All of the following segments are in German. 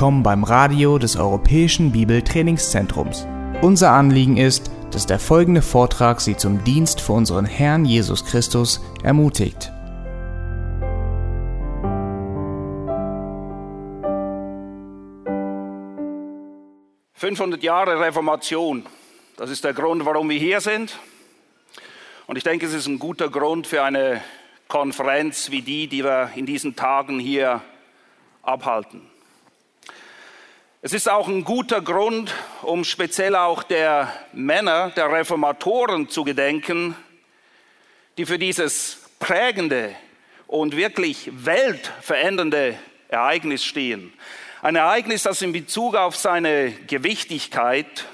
willkommen beim Radio des Europäischen Bibeltrainingszentrums. Unser Anliegen ist, dass der folgende Vortrag Sie zum Dienst für unseren Herrn Jesus Christus ermutigt. »500 Jahre Reformation«, das ist der Grund, warum wir hier sind. Und ich denke, es ist ein guter Grund für eine Konferenz wie die, die wir in diesen Tagen hier abhalten. Es ist auch ein guter Grund, um speziell auch der Männer, der Reformatoren zu gedenken, die für dieses prägende und wirklich weltverändernde Ereignis stehen. Ein Ereignis, das in Bezug auf seine Gewichtigkeit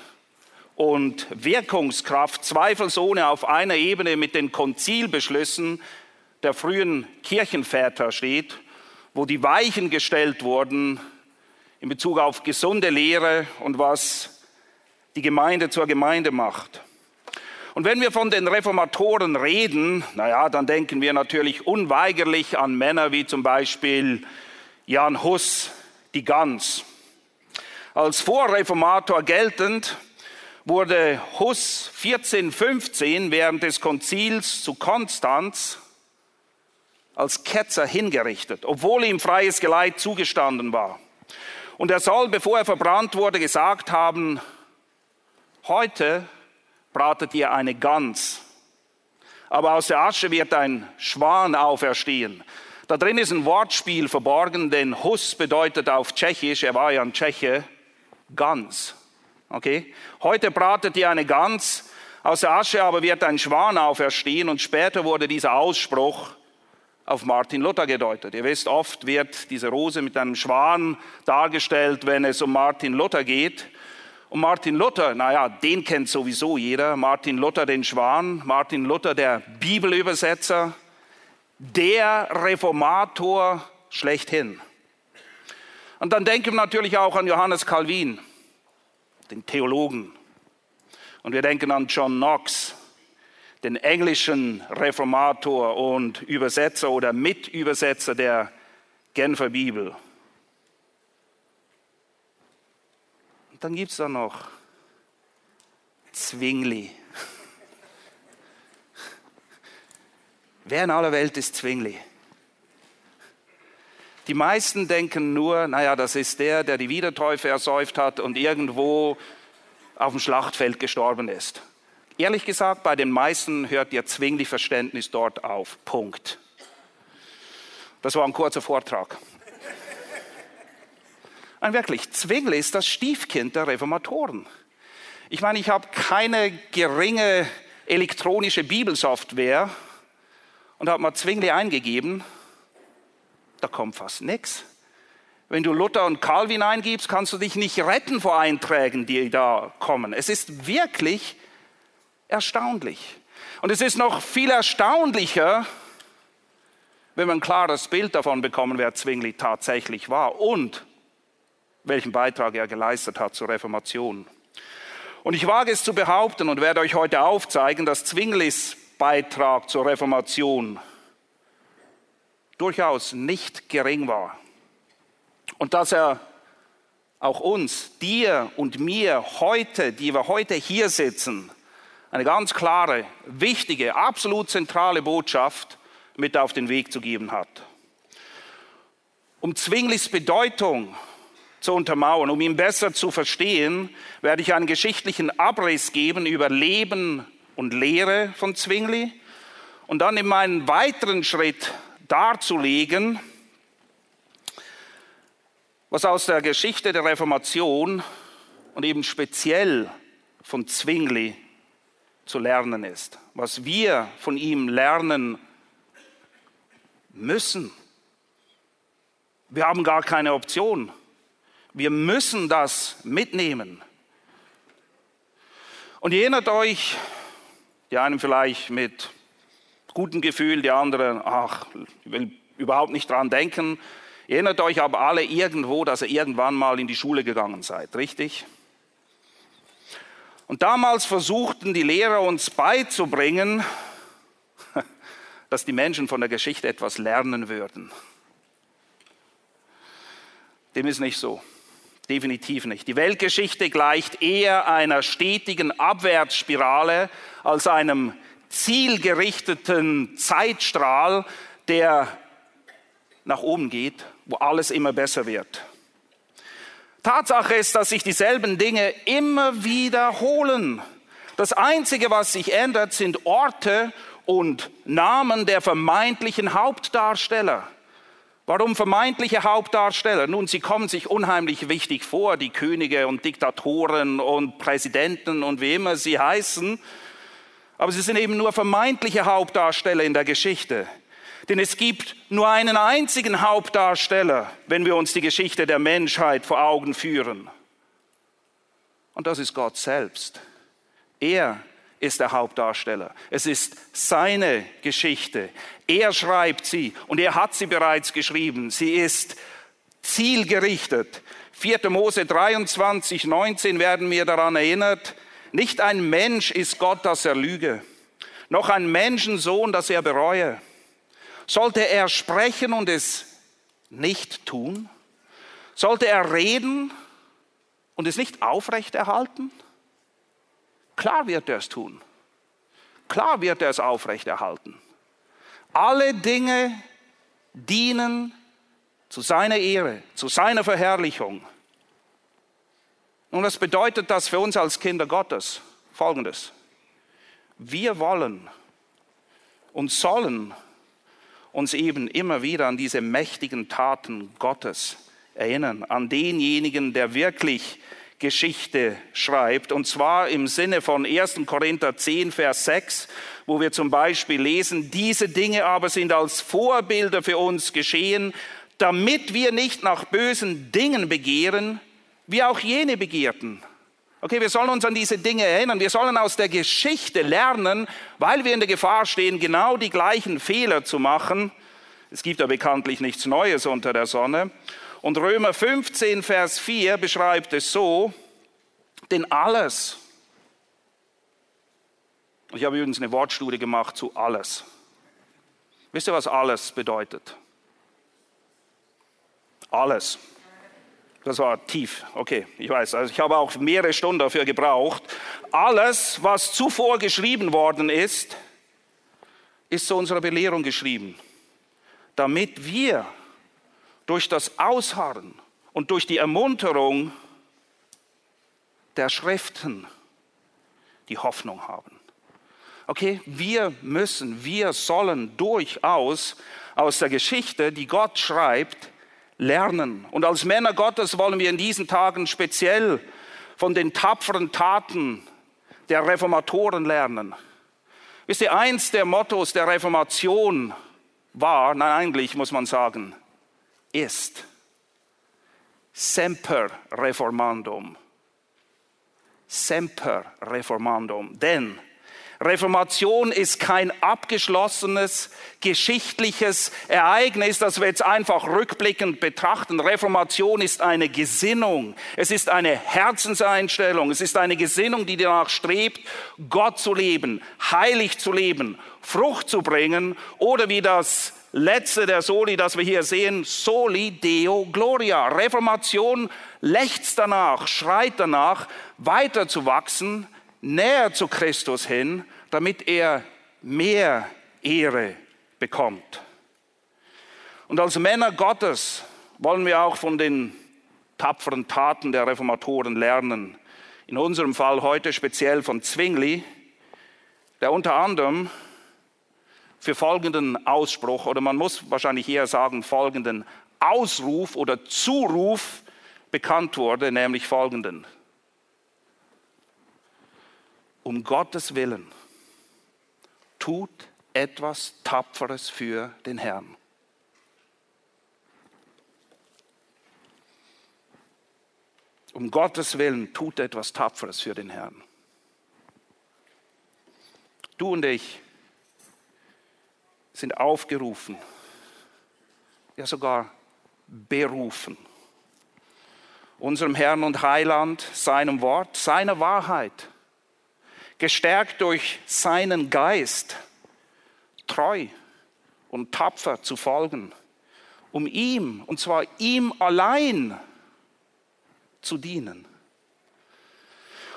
und Wirkungskraft zweifelsohne auf einer Ebene mit den Konzilbeschlüssen der frühen Kirchenväter steht, wo die Weichen gestellt wurden in Bezug auf gesunde Lehre und was die Gemeinde zur Gemeinde macht. Und wenn wir von den Reformatoren reden, naja, dann denken wir natürlich unweigerlich an Männer wie zum Beispiel Jan Hus, die Gans. Als Vorreformator geltend wurde Hus 1415 während des Konzils zu Konstanz als Ketzer hingerichtet, obwohl ihm freies Geleit zugestanden war. Und er soll, bevor er verbrannt wurde, gesagt haben, heute bratet ihr eine Gans, aber aus der Asche wird ein Schwan auferstehen. Da drin ist ein Wortspiel verborgen, denn Hus bedeutet auf Tschechisch, er war ja ein Tscheche, Gans. Okay? Heute bratet ihr eine Gans, aus der Asche aber wird ein Schwan auferstehen und später wurde dieser Ausspruch auf Martin Luther gedeutet. Ihr wisst, oft wird diese Rose mit einem Schwan dargestellt, wenn es um Martin Luther geht. Und Martin Luther, naja, den kennt sowieso jeder. Martin Luther den Schwan, Martin Luther der Bibelübersetzer, der Reformator schlechthin. Und dann denken wir natürlich auch an Johannes Calvin, den Theologen. Und wir denken an John Knox, den englischen Reformator und Übersetzer oder Mitübersetzer der Genfer Bibel. Und dann gibt es da noch Zwingli. Wer in aller Welt ist Zwingli? Die meisten denken nur, naja, das ist der, der die Wiedertäufe ersäuft hat und irgendwo auf dem Schlachtfeld gestorben ist. Ehrlich gesagt, bei den meisten hört ihr Zwingli-Verständnis dort auf. Punkt. Das war ein kurzer Vortrag. Ein wirklich, Zwingli ist das Stiefkind der Reformatoren. Ich meine, ich habe keine geringe elektronische Bibelsoftware und habe mal Zwingli eingegeben. Da kommt fast nichts. Wenn du Luther und Calvin eingibst, kannst du dich nicht retten vor Einträgen, die da kommen. Es ist wirklich erstaunlich. Und es ist noch viel erstaunlicher, wenn wir ein klares Bild davon bekommen, wer Zwingli tatsächlich war und welchen Beitrag er geleistet hat zur Reformation. Und ich wage es zu behaupten und werde euch heute aufzeigen, dass Zwinglis Beitrag zur Reformation durchaus nicht gering war. Und dass er auch uns, dir und mir heute, die wir heute hier sitzen, eine ganz klare, wichtige, absolut zentrale Botschaft mit auf den Weg zu geben hat. Um Zwinglis Bedeutung zu untermauern, um ihn besser zu verstehen, werde ich einen geschichtlichen Abriss geben über Leben und Lehre von Zwingli und dann in meinen weiteren Schritt darzulegen, was aus der Geschichte der Reformation und eben speziell von Zwingli zu lernen ist, was wir von ihm lernen müssen. Wir haben gar keine Option. Wir müssen das mitnehmen. Und ihr erinnert euch, die einen vielleicht mit gutem Gefühl, die anderen, ach, ich will überhaupt nicht dran denken. Ihr erinnert euch aber alle irgendwo, dass ihr irgendwann mal in die Schule gegangen seid, richtig? Und damals versuchten die Lehrer uns beizubringen, dass die Menschen von der Geschichte etwas lernen würden. Dem ist nicht so. Definitiv nicht. Die Weltgeschichte gleicht eher einer stetigen Abwärtsspirale als einem zielgerichteten Zeitstrahl, der nach oben geht, wo alles immer besser wird. Tatsache ist, dass sich dieselben Dinge immer wiederholen. Das Einzige, was sich ändert, sind Orte und Namen der vermeintlichen Hauptdarsteller. Warum vermeintliche Hauptdarsteller? Nun, sie kommen sich unheimlich wichtig vor, die Könige und Diktatoren und Präsidenten und wie immer sie heißen. Aber sie sind eben nur vermeintliche Hauptdarsteller in der Geschichte. Denn es gibt nur einen einzigen Hauptdarsteller, wenn wir uns die Geschichte der Menschheit vor Augen führen. Und das ist Gott selbst. Er ist der Hauptdarsteller. Es ist seine Geschichte. Er schreibt sie und er hat sie bereits geschrieben. Sie ist zielgerichtet. 4. Mose 23, 19 werden wir daran erinnert. Nicht ein Mensch ist Gott, dass er lüge, noch ein Menschensohn, dass er bereue. Sollte er sprechen und es nicht tun? Sollte er reden und es nicht aufrechterhalten? Klar wird er es tun. Klar wird er es aufrechterhalten. Alle Dinge dienen zu seiner Ehre, zu seiner Verherrlichung. Und was bedeutet das für uns als Kinder Gottes? Folgendes. Wir wollen und sollen uns eben immer wieder an diese mächtigen Taten Gottes erinnern, an denjenigen, der wirklich Geschichte schreibt. Und zwar im Sinne von 1. Korinther 10, Vers 6, wo wir zum Beispiel lesen, diese Dinge aber sind als Vorbilder für uns geschehen, damit wir nicht nach bösen Dingen begehren, wie auch jene begehrten. Okay, wir sollen uns an diese Dinge erinnern. Wir sollen aus der Geschichte lernen, weil wir in der Gefahr stehen, genau die gleichen Fehler zu machen. Es gibt ja bekanntlich nichts Neues unter der Sonne. Und Römer 15, Vers 4 beschreibt es so, denn alles, ich habe übrigens eine Wortstudie gemacht zu alles. Wisst ihr, was alles bedeutet? Alles. Das war tief. Okay, ich weiß. Also ich habe auch mehrere Stunden dafür gebraucht. Alles, was zuvor geschrieben worden ist, ist zu unserer Belehrung geschrieben, damit wir durch das Ausharren und durch die Ermunterung der Schriften die Hoffnung haben. Okay, wir müssen, wir sollen durchaus aus der Geschichte, die Gott schreibt, lernen. Und als Männer Gottes wollen wir in diesen Tagen speziell von den tapferen Taten der Reformatoren lernen. Wisst ihr, eins der Mottos der Reformation war, nein, eigentlich muss man sagen, ist. Semper reformandum. Semper reformandum. Denn Reformation ist kein abgeschlossenes geschichtliches Ereignis, das wir jetzt einfach rückblickend betrachten. Reformation ist eine Gesinnung. Es ist eine Herzenseinstellung. Es ist eine Gesinnung, die danach strebt, Gott zu leben, heilig zu leben, Frucht zu bringen oder wie das letzte der Soli, das wir hier sehen, Soli Deo Gloria. Reformation lechzt danach, schreit danach, weiter zu wachsen, näher zu Christus hin, damit er mehr Ehre bekommt. Und als Männer Gottes wollen wir auch von den tapferen Taten der Reformatoren lernen. In unserem Fall heute speziell von Zwingli, der unter anderem für folgenden Ausspruch oder man muss wahrscheinlich eher sagen folgenden Ausruf oder Zuruf bekannt wurde, nämlich folgenden. Um Gottes Willen tut etwas Tapferes für den Herrn. Um Gottes Willen tut etwas Tapferes für den Herrn. Du und ich sind aufgerufen, ja sogar berufen, unserem Herrn und Heiland, seinem Wort, seiner Wahrheit, gestärkt durch seinen Geist, treu und tapfer zu folgen, um ihm, und zwar ihm allein, zu dienen.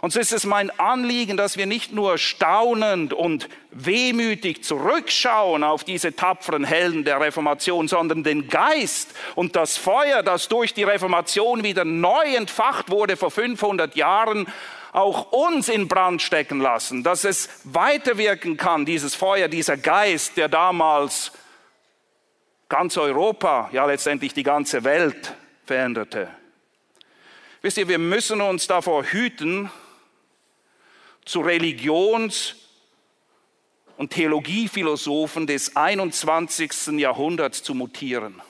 Und so ist es mein Anliegen, dass wir nicht nur staunend und wehmütig zurückschauen auf diese tapferen Helden der Reformation, sondern den Geist und das Feuer, das durch die Reformation wieder neu entfacht wurde vor 500 Jahren, auch uns in Brand stecken lassen, dass es weiterwirken kann, dieses Feuer, dieser Geist, der damals ganz Europa, ja letztendlich die ganze Welt veränderte. Wisst ihr, wir müssen uns davor hüten, zu Religions- und Theologiephilosophen des 21. Jahrhunderts zu mutieren,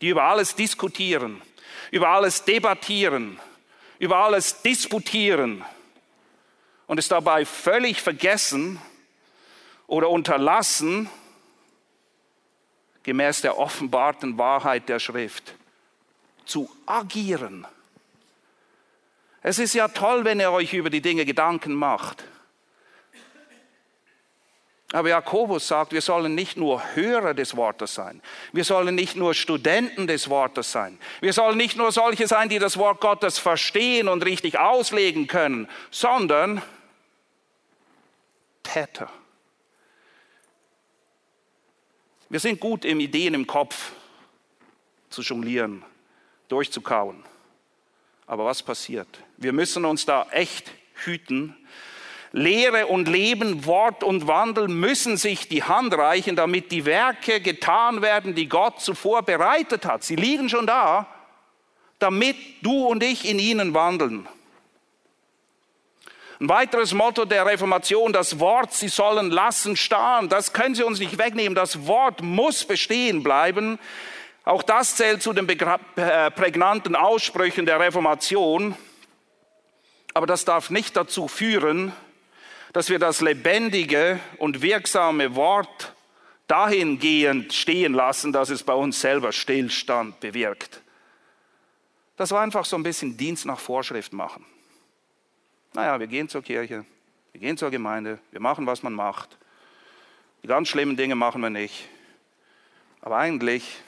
die über alles diskutieren, über alles debattieren, über alles disputieren und es dabei völlig vergessen oder unterlassen, gemäß der offenbarten Wahrheit der Schrift zu agieren. Es ist ja toll, wenn ihr euch über die Dinge Gedanken macht. Aber Jakobus sagt, wir sollen nicht nur Hörer des Wortes sein. Wir sollen nicht nur Studenten des Wortes sein. Wir sollen nicht nur solche sein, die das Wort Gottes verstehen und richtig auslegen können, sondern Täter. Wir sind gut im Ideen im Kopf zu jonglieren, durchzukauen. Aber was passiert? Wir müssen uns da echt hüten. Lehre und Leben, Wort und Wandel müssen sich die Hand reichen, damit die Werke getan werden, die Gott zuvor bereitet hat. Sie liegen schon da, damit du und ich in ihnen wandeln. Ein weiteres Motto der Reformation, das Wort, sie sollen lassen starren. Das können sie uns nicht wegnehmen. Das Wort muss bestehen bleiben. Auch das zählt zu den äh, prägnanten Aussprüchen der Reformation. Aber das darf nicht dazu führen, dass wir das lebendige und wirksame Wort dahingehend stehen lassen, dass es bei uns selber Stillstand bewirkt. Das war einfach so ein bisschen Dienst nach Vorschrift machen. Naja, wir gehen zur Kirche, wir gehen zur Gemeinde, wir machen, was man macht. Die ganz schlimmen Dinge machen wir nicht. Aber eigentlich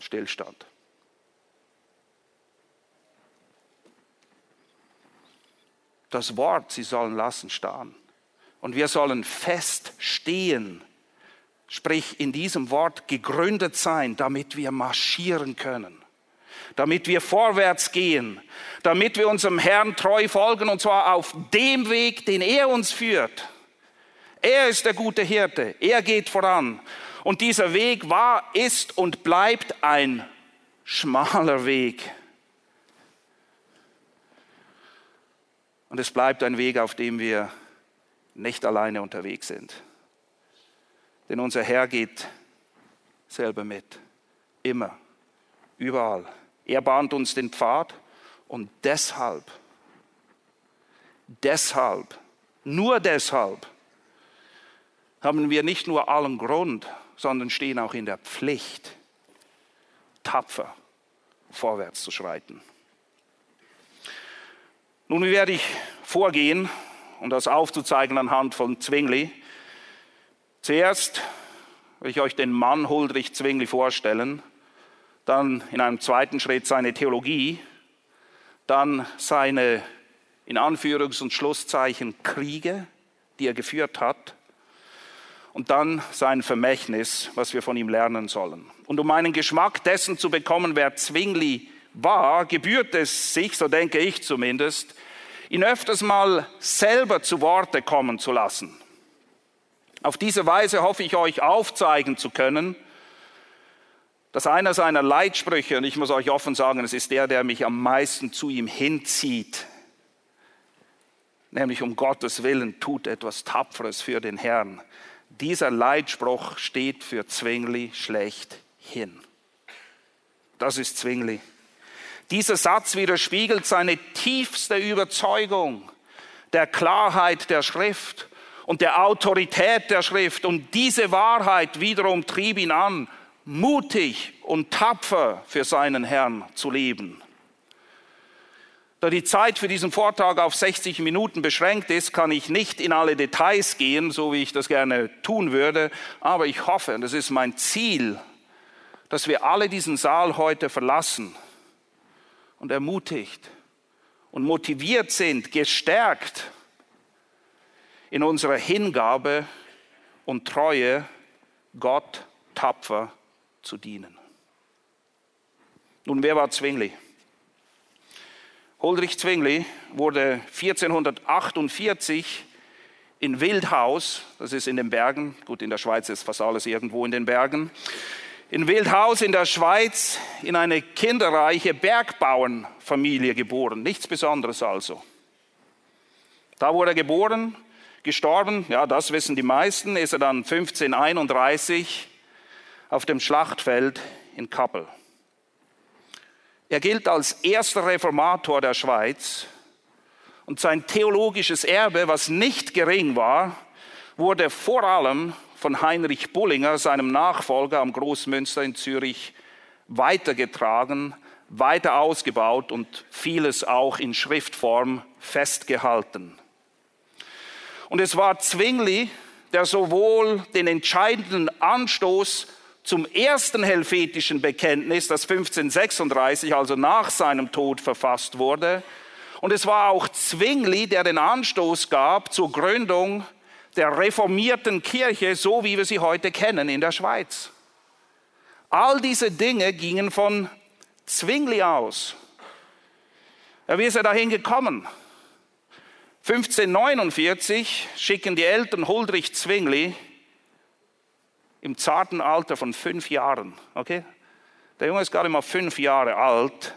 Stillstand. Das Wort, sie sollen lassen starren. Und wir sollen fest stehen, sprich in diesem Wort gegründet sein, damit wir marschieren können, damit wir vorwärts gehen, damit wir unserem Herrn treu folgen und zwar auf dem Weg, den er uns führt. Er ist der gute Hirte, er geht voran und dieser Weg war, ist und bleibt ein schmaler Weg. Und es bleibt ein Weg, auf dem wir nicht alleine unterwegs sind. Denn unser Herr geht selber mit. Immer. Überall. Er bahnt uns den Pfad und deshalb, deshalb, nur deshalb haben wir nicht nur allen Grund, sondern stehen auch in der Pflicht, tapfer vorwärts zu schreiten. Nun, wie werde ich vorgehen, um das aufzuzeigen anhand von Zwingli? Zuerst will ich euch den Mann Huldrich Zwingli vorstellen, dann in einem zweiten Schritt seine Theologie, dann seine in Anführungs- und Schlusszeichen Kriege, die er geführt hat, und dann sein Vermächtnis, was wir von ihm lernen sollen. Und um einen Geschmack dessen zu bekommen, wer Zwingli war, gebührt es sich, so denke ich zumindest, ihn öfters mal selber zu Worte kommen zu lassen. Auf diese Weise hoffe ich euch aufzeigen zu können, dass einer seiner Leitsprüche, und ich muss euch offen sagen, es ist der, der mich am meisten zu ihm hinzieht, nämlich um Gottes Willen tut etwas Tapferes für den Herrn, dieser Leitspruch steht für Zwingli schlechthin. Das ist Zwingli. Dieser Satz widerspiegelt seine tiefste Überzeugung der Klarheit der Schrift und der Autorität der Schrift. Und diese Wahrheit wiederum trieb ihn an, mutig und tapfer für seinen Herrn zu leben. Da die Zeit für diesen Vortrag auf 60 Minuten beschränkt ist, kann ich nicht in alle Details gehen, so wie ich das gerne tun würde. Aber ich hoffe, und das ist mein Ziel, dass wir alle diesen Saal heute verlassen und ermutigt und motiviert sind, gestärkt in unserer Hingabe und Treue, Gott tapfer zu dienen. Nun, wer war Zwingli? Huldrych Zwingli wurde 1448 in Wildhaus, das ist in den Bergen, gut, in der Schweiz ist fast alles irgendwo in den Bergen, in Wildhaus in der Schweiz in eine kinderreiche Bergbauernfamilie geboren. Nichts Besonderes also. Da wurde er geboren, gestorben, ja, das wissen die meisten, ist er dann 1531 auf dem Schlachtfeld in Kappel. Er gilt als erster Reformator der Schweiz und sein theologisches Erbe, was nicht gering war, wurde vor allem von Heinrich Bullinger, seinem Nachfolger am Großmünster in Zürich, weitergetragen, weiter ausgebaut und vieles auch in Schriftform festgehalten. Und es war Zwingli, der sowohl den entscheidenden Anstoß zum ersten helvetischen Bekenntnis, das 1536, also nach seinem Tod verfasst wurde, und es war auch Zwingli, der den Anstoß gab zur Gründung der reformierten Kirche, so wie wir sie heute kennen in der Schweiz. All diese Dinge gingen von Zwingli aus. Wie ist er dahin gekommen? 1549 schicken die Eltern Huldrich Zwingli im zarten Alter von fünf Jahren, okay? Der Junge ist gerade mal fünf Jahre alt,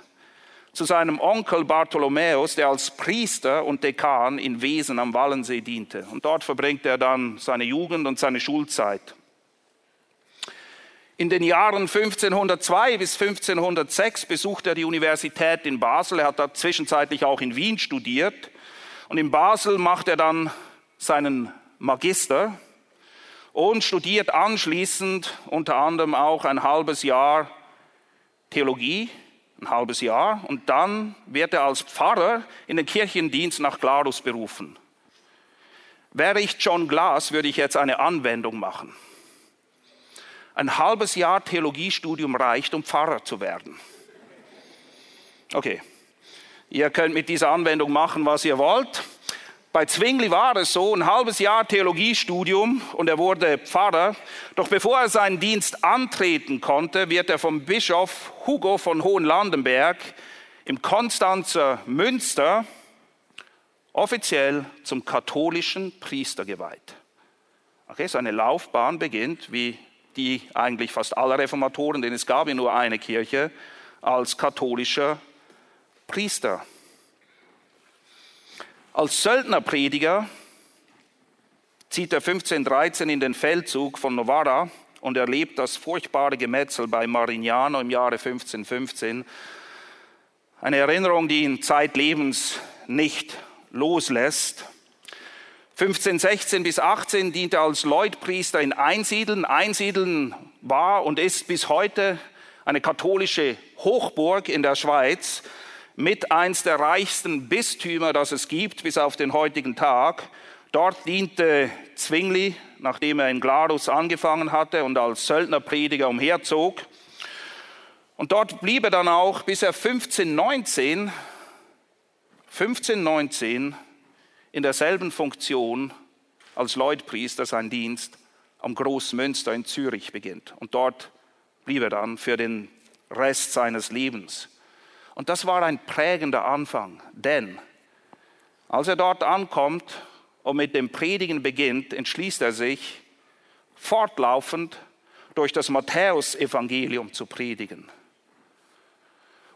zu seinem Onkel Bartholomäus, der als Priester und Dekan in Wesen am Wallensee diente. Und dort verbringt er dann seine Jugend und seine Schulzeit. In den Jahren 1502 bis 1506 besucht er die Universität in Basel. Er hat da zwischenzeitlich auch in Wien studiert. Und in Basel macht er dann seinen Magister und studiert anschließend unter anderem auch ein halbes Jahr Theologie ein halbes Jahr und dann wird er als Pfarrer in den Kirchendienst nach Glarus berufen. Wäre ich John Glass, würde ich jetzt eine Anwendung machen. Ein halbes Jahr Theologiestudium reicht, um Pfarrer zu werden. Okay, ihr könnt mit dieser Anwendung machen, was ihr wollt. Bei Zwingli war es so, ein halbes Jahr Theologiestudium und er wurde Pfarrer. Doch bevor er seinen Dienst antreten konnte, wird er vom Bischof Hugo von Hohenlandenberg im Konstanzer Münster offiziell zum katholischen Priester geweiht. Okay, seine Laufbahn beginnt, wie die eigentlich fast aller Reformatoren, denn es gab ja nur eine Kirche, als katholischer Priester. Als Söldnerprediger zieht er 1513 in den Feldzug von Novara und erlebt das furchtbare Gemetzel bei Marignano im Jahre 1515. Eine Erinnerung, die ihn zeitlebens nicht loslässt. 1516 bis 18 diente er als Leutpriester in Einsiedeln. Einsiedeln war und ist bis heute eine katholische Hochburg in der Schweiz mit eins der reichsten Bistümer, das es gibt, bis auf den heutigen Tag. Dort diente Zwingli, nachdem er in Glarus angefangen hatte und als Söldnerprediger umherzog. Und dort blieb er dann auch, bis er 1519, 1519 in derselben Funktion als Leutpriester sein Dienst am Großmünster in Zürich beginnt. Und dort blieb er dann für den Rest seines Lebens. Und das war ein prägender Anfang, denn als er dort ankommt und mit dem Predigen beginnt, entschließt er sich, fortlaufend durch das Matthäusevangelium zu predigen.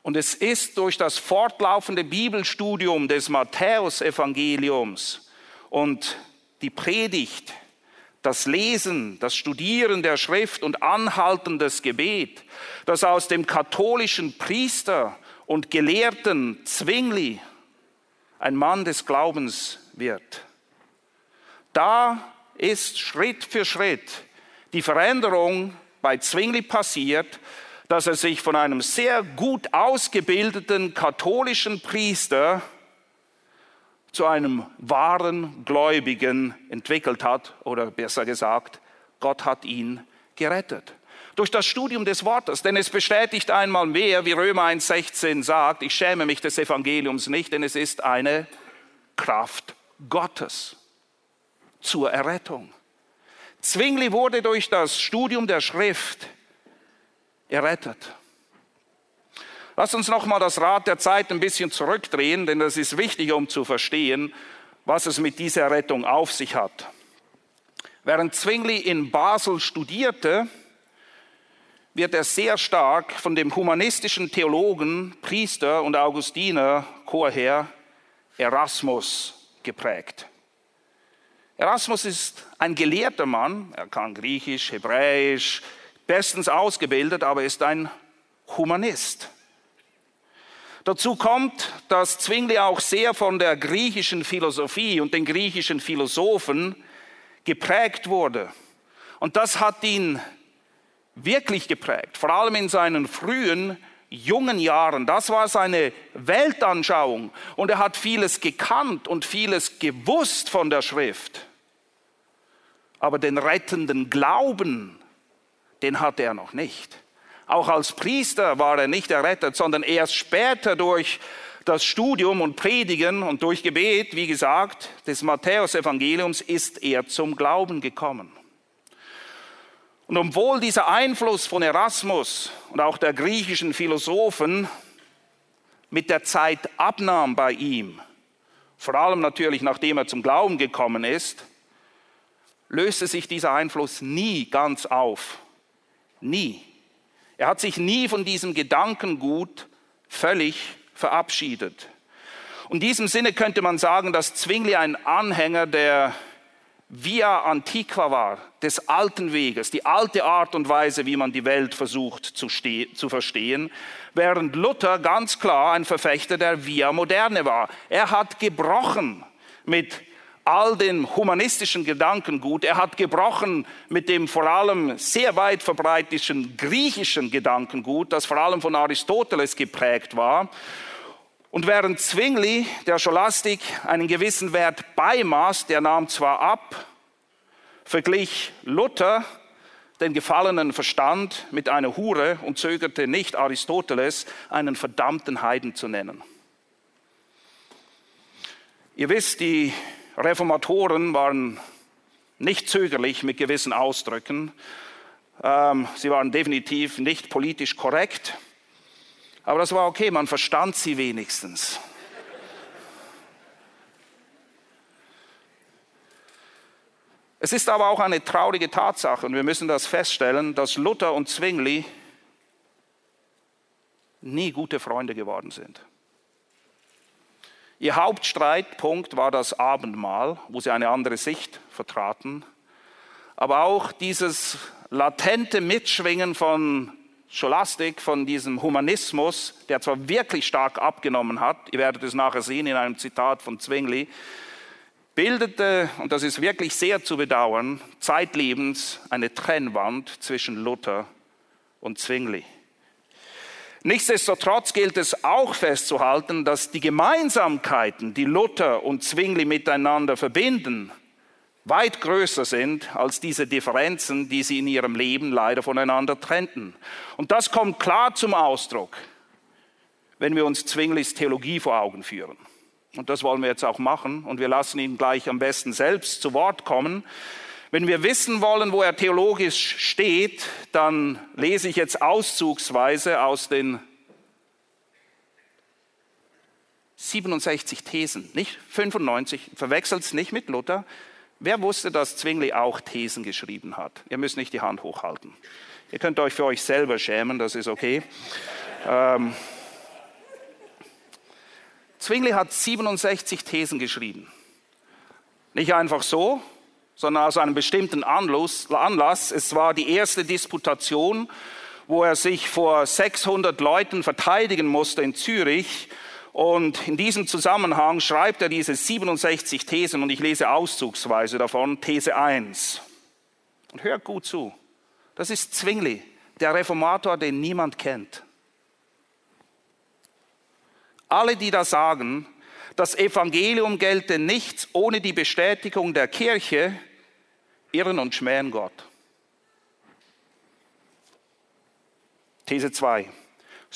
Und es ist durch das fortlaufende Bibelstudium des Matthäusevangeliums und die Predigt, das Lesen, das Studieren der Schrift und anhaltendes Gebet, das aus dem katholischen Priester und Gelehrten Zwingli ein Mann des Glaubens wird. Da ist Schritt für Schritt die Veränderung bei Zwingli passiert, dass er sich von einem sehr gut ausgebildeten katholischen Priester zu einem wahren Gläubigen entwickelt hat, oder besser gesagt, Gott hat ihn gerettet. Durch das Studium des Wortes. Denn es bestätigt einmal mehr, wie Römer 1.16 sagt, ich schäme mich des Evangeliums nicht, denn es ist eine Kraft Gottes zur Errettung. Zwingli wurde durch das Studium der Schrift errettet. Lass uns nochmal das Rad der Zeit ein bisschen zurückdrehen, denn das ist wichtig, um zu verstehen, was es mit dieser Rettung auf sich hat. Während Zwingli in Basel studierte, wird er sehr stark von dem humanistischen Theologen, Priester und Augustiner Chorherr Erasmus geprägt. Erasmus ist ein gelehrter Mann, er kann Griechisch, Hebräisch, bestens ausgebildet, aber ist ein Humanist. Dazu kommt, dass Zwingli auch sehr von der griechischen Philosophie und den griechischen Philosophen geprägt wurde. Und das hat ihn wirklich geprägt, vor allem in seinen frühen, jungen Jahren. Das war seine Weltanschauung. Und er hat vieles gekannt und vieles gewusst von der Schrift. Aber den rettenden Glauben, den hatte er noch nicht. Auch als Priester war er nicht errettet, sondern erst später durch das Studium und Predigen und durch Gebet, wie gesagt, des Matthäusevangeliums ist er zum Glauben gekommen. Und obwohl dieser Einfluss von Erasmus und auch der griechischen Philosophen mit der Zeit abnahm bei ihm, vor allem natürlich nachdem er zum Glauben gekommen ist, löste sich dieser Einfluss nie ganz auf. Nie. Er hat sich nie von diesem Gedankengut völlig verabschiedet. In diesem Sinne könnte man sagen, dass Zwingli ein Anhänger der Via Antiqua war, des alten Weges, die alte Art und Weise, wie man die Welt versucht zu, zu, verstehen, während Luther ganz klar ein Verfechter der Via Moderne war. Er hat gebrochen mit all dem humanistischen Gedankengut. Er hat gebrochen mit dem vor allem sehr weit verbreiteten griechischen Gedankengut, das vor allem von Aristoteles geprägt war. Und während Zwingli der Scholastik einen gewissen Wert beimaß, der nahm zwar ab, verglich Luther den gefallenen Verstand mit einer Hure und zögerte nicht Aristoteles einen verdammten Heiden zu nennen. Ihr wisst, die Reformatoren waren nicht zögerlich mit gewissen Ausdrücken. Ähm, sie waren definitiv nicht politisch korrekt. Aber das war okay, man verstand sie wenigstens. Es ist aber auch eine traurige Tatsache, und wir müssen das feststellen, dass Luther und Zwingli nie gute Freunde geworden sind. Ihr Hauptstreitpunkt war das Abendmahl, wo sie eine andere Sicht vertraten. Aber auch dieses latente Mitschwingen von Scholastik, von diesem Humanismus, der zwar wirklich stark abgenommen hat, ihr werdet es nachher sehen in einem Zitat von Zwingli, bildete, und das ist wirklich sehr zu bedauern, zeitlebens eine Trennwand zwischen Luther und Zwingli. Nichtsdestotrotz gilt es auch festzuhalten, dass die Gemeinsamkeiten, die Luther und Zwingli miteinander verbinden, weit größer sind als diese Differenzen, die sie in ihrem Leben leider voneinander trennten. Und das kommt klar zum Ausdruck, wenn wir uns Zwinglis Theologie vor Augen führen. Und das wollen wir jetzt auch machen und wir lassen ihn gleich am besten selbst zu Wort kommen. Wenn wir wissen wollen, wo er theologisch steht, dann lese ich jetzt auszugsweise aus den 67 Thesen, nicht 95, verwechselt es nicht mit Luther. Wer wusste, dass Zwingli auch Thesen geschrieben hat? Ihr müsst nicht die Hand hochhalten. Ihr könnt euch für euch selber schämen, das ist okay. Ähm, Zwingli hat 67 Thesen geschrieben. Nicht einfach so, sondern aus einem bestimmten Anlass. Es war die erste Disputation, wo er sich vor 600 Leuten verteidigen musste in Zürich. Und in diesem Zusammenhang schreibt er diese 67 Thesen und ich lese auszugsweise davon, These 1. Und hört gut zu. Das ist Zwingli, der Reformator, den niemand kennt. Alle, die da sagen, das Evangelium gelte nichts ohne die Bestätigung der Kirche, irren und schmähen Gott. These 2.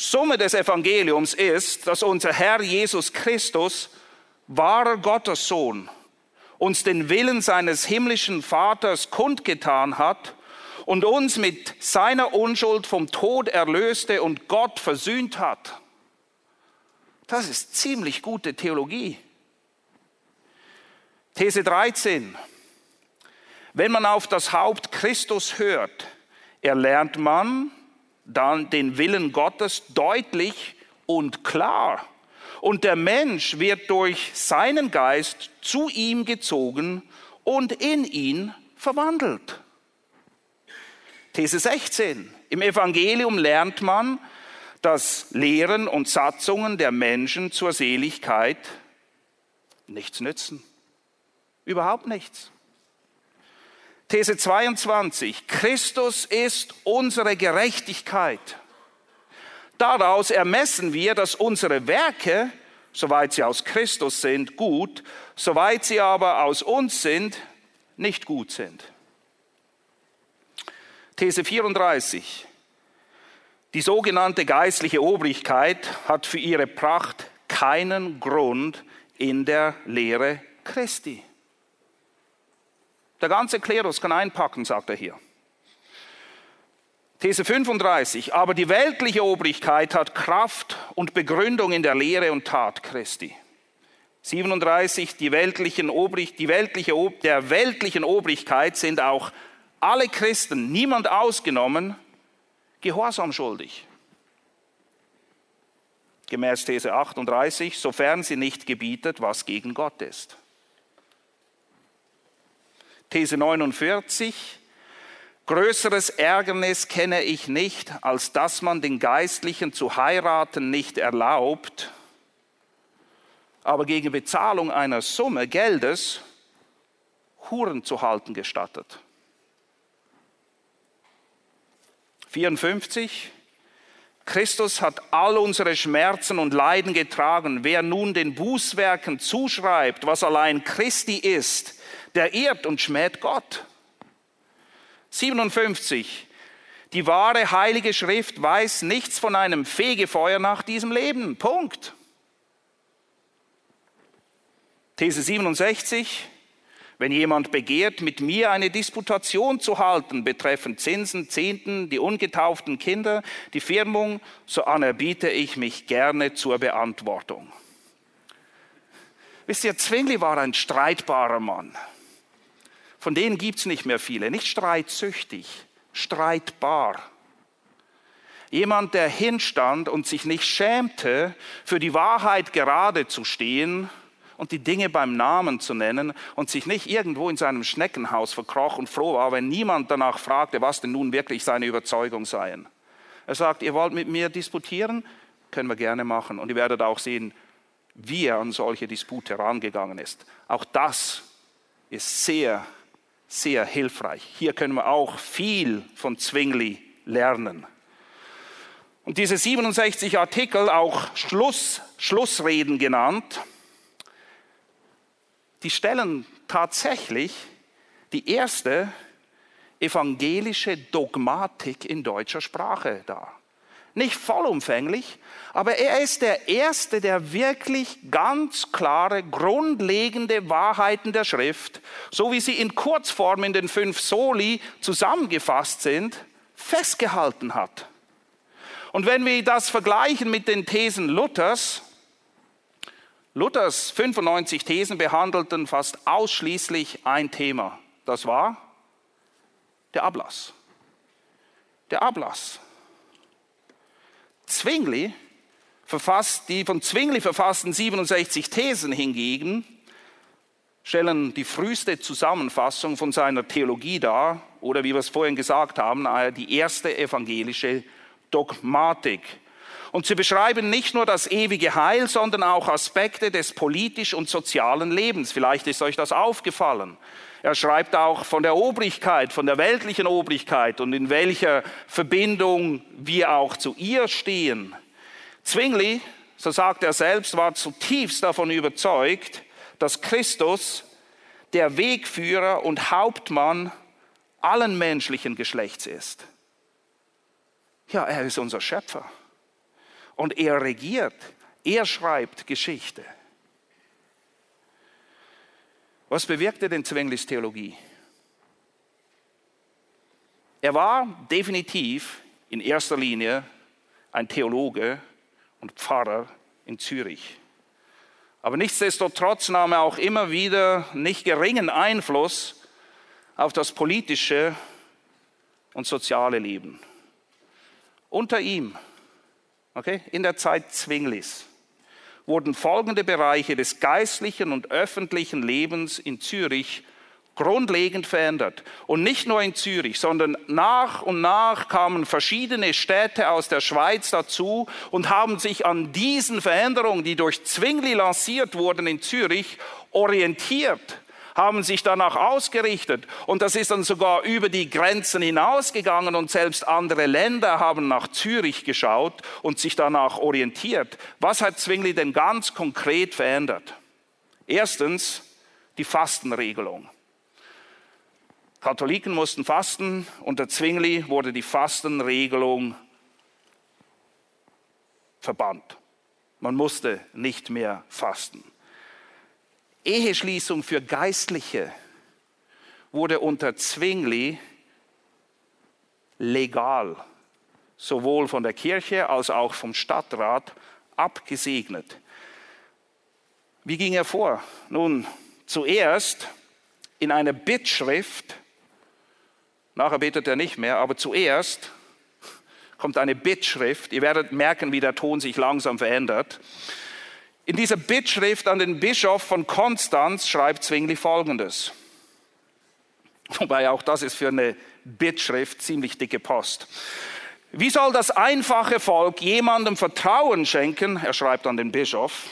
Summe des Evangeliums ist, dass unser Herr Jesus Christus, wahrer Gottessohn, uns den Willen seines himmlischen Vaters kundgetan hat und uns mit seiner Unschuld vom Tod erlöste und Gott versöhnt hat. Das ist ziemlich gute Theologie. These 13. Wenn man auf das Haupt Christus hört, erlernt man dann den Willen Gottes deutlich und klar. Und der Mensch wird durch seinen Geist zu ihm gezogen und in ihn verwandelt. These 16. Im Evangelium lernt man, dass Lehren und Satzungen der Menschen zur Seligkeit nichts nützen. Überhaupt nichts. These 22. Christus ist unsere Gerechtigkeit. Daraus ermessen wir, dass unsere Werke, soweit sie aus Christus sind, gut, soweit sie aber aus uns sind, nicht gut sind. These 34. Die sogenannte geistliche Obrigkeit hat für ihre Pracht keinen Grund in der Lehre Christi. Der ganze Klerus kann einpacken, sagt er hier. These 35. Aber die weltliche Obrigkeit hat Kraft und Begründung in der Lehre und Tat Christi. 37. Die weltlichen Obrig, die weltliche, der weltlichen Obrigkeit sind auch alle Christen, niemand ausgenommen, Gehorsam schuldig. Gemäß These 38, sofern sie nicht gebietet, was gegen Gott ist. These 49, größeres Ärgernis kenne ich nicht, als dass man den Geistlichen zu heiraten nicht erlaubt, aber gegen Bezahlung einer Summe Geldes Huren zu halten gestattet. 54. Christus hat all unsere Schmerzen und Leiden getragen. Wer nun den Bußwerken zuschreibt, was allein Christi ist, der irrt und schmäht Gott. 57. Die wahre heilige Schrift weiß nichts von einem Fegefeuer nach diesem Leben. Punkt. These 67. Wenn jemand begehrt, mit mir eine Disputation zu halten betreffend Zinsen, Zehnten, die ungetauften Kinder, die Firmung, so anerbiete ich mich gerne zur Beantwortung. Wisst ihr, Zwingli war ein streitbarer Mann. Von denen gibt es nicht mehr viele. Nicht streitsüchtig, streitbar. Jemand, der hinstand und sich nicht schämte, für die Wahrheit gerade zu stehen und die Dinge beim Namen zu nennen und sich nicht irgendwo in seinem Schneckenhaus verkroch und froh war, wenn niemand danach fragte, was denn nun wirklich seine Überzeugung seien. Er sagt, ihr wollt mit mir disputieren? Können wir gerne machen. Und ihr werdet auch sehen, wie er an solche Dispute herangegangen ist. Auch das ist sehr, sehr hilfreich. Hier können wir auch viel von Zwingli lernen. Und diese 67 Artikel, auch Schluss, Schlussreden genannt, die stellen tatsächlich die erste evangelische Dogmatik in deutscher Sprache dar. Nicht vollumfänglich, aber er ist der Erste, der wirklich ganz klare, grundlegende Wahrheiten der Schrift, so wie sie in Kurzform in den fünf Soli zusammengefasst sind, festgehalten hat. Und wenn wir das vergleichen mit den Thesen Luthers, Luthers 95 Thesen behandelten fast ausschließlich ein Thema. Das war der Ablass. Der Ablass. Zwingli verfasst, die von Zwingli verfassten 67 Thesen hingegen stellen die früheste Zusammenfassung von seiner Theologie dar oder wie wir es vorhin gesagt haben, die erste evangelische Dogmatik. Und sie beschreiben nicht nur das ewige Heil, sondern auch Aspekte des politisch und sozialen Lebens. Vielleicht ist euch das aufgefallen. Er schreibt auch von der Obrigkeit, von der weltlichen Obrigkeit und in welcher Verbindung wir auch zu ihr stehen. Zwingli, so sagt er selbst, war zutiefst davon überzeugt, dass Christus der Wegführer und Hauptmann allen menschlichen Geschlechts ist. Ja, er ist unser Schöpfer. Und er regiert. Er schreibt Geschichte. Was bewirkte denn Zwenglis Theologie? Er war definitiv in erster Linie ein Theologe und Pfarrer in Zürich. Aber nichtsdestotrotz nahm er auch immer wieder nicht geringen Einfluss auf das politische und soziale Leben. Unter ihm, okay, in der Zeit Zwinglis, wurden folgende Bereiche des geistlichen und öffentlichen Lebens in Zürich grundlegend verändert. Und nicht nur in Zürich, sondern nach und nach kamen verschiedene Städte aus der Schweiz dazu und haben sich an diesen Veränderungen, die durch Zwingli lanciert wurden in Zürich, orientiert haben sich danach ausgerichtet und das ist dann sogar über die Grenzen hinausgegangen und selbst andere Länder haben nach Zürich geschaut und sich danach orientiert. Was hat Zwingli denn ganz konkret verändert? Erstens die Fastenregelung. Katholiken mussten fasten. Unter Zwingli wurde die Fastenregelung verbannt. Man musste nicht mehr fasten. Eheschließung für Geistliche wurde unter Zwingli legal, sowohl von der Kirche als auch vom Stadtrat abgesegnet. Wie ging er vor? Nun, zuerst in einer Bittschrift Nachher betet er nicht mehr, aber zuerst kommt eine Bittschrift. Ihr werdet merken, wie der Ton sich langsam verändert. In dieser Bittschrift an den Bischof von Konstanz schreibt Zwingli Folgendes. Wobei auch das ist für eine Bittschrift ziemlich dicke Post. Wie soll das einfache Volk jemandem Vertrauen schenken, er schreibt an den Bischof,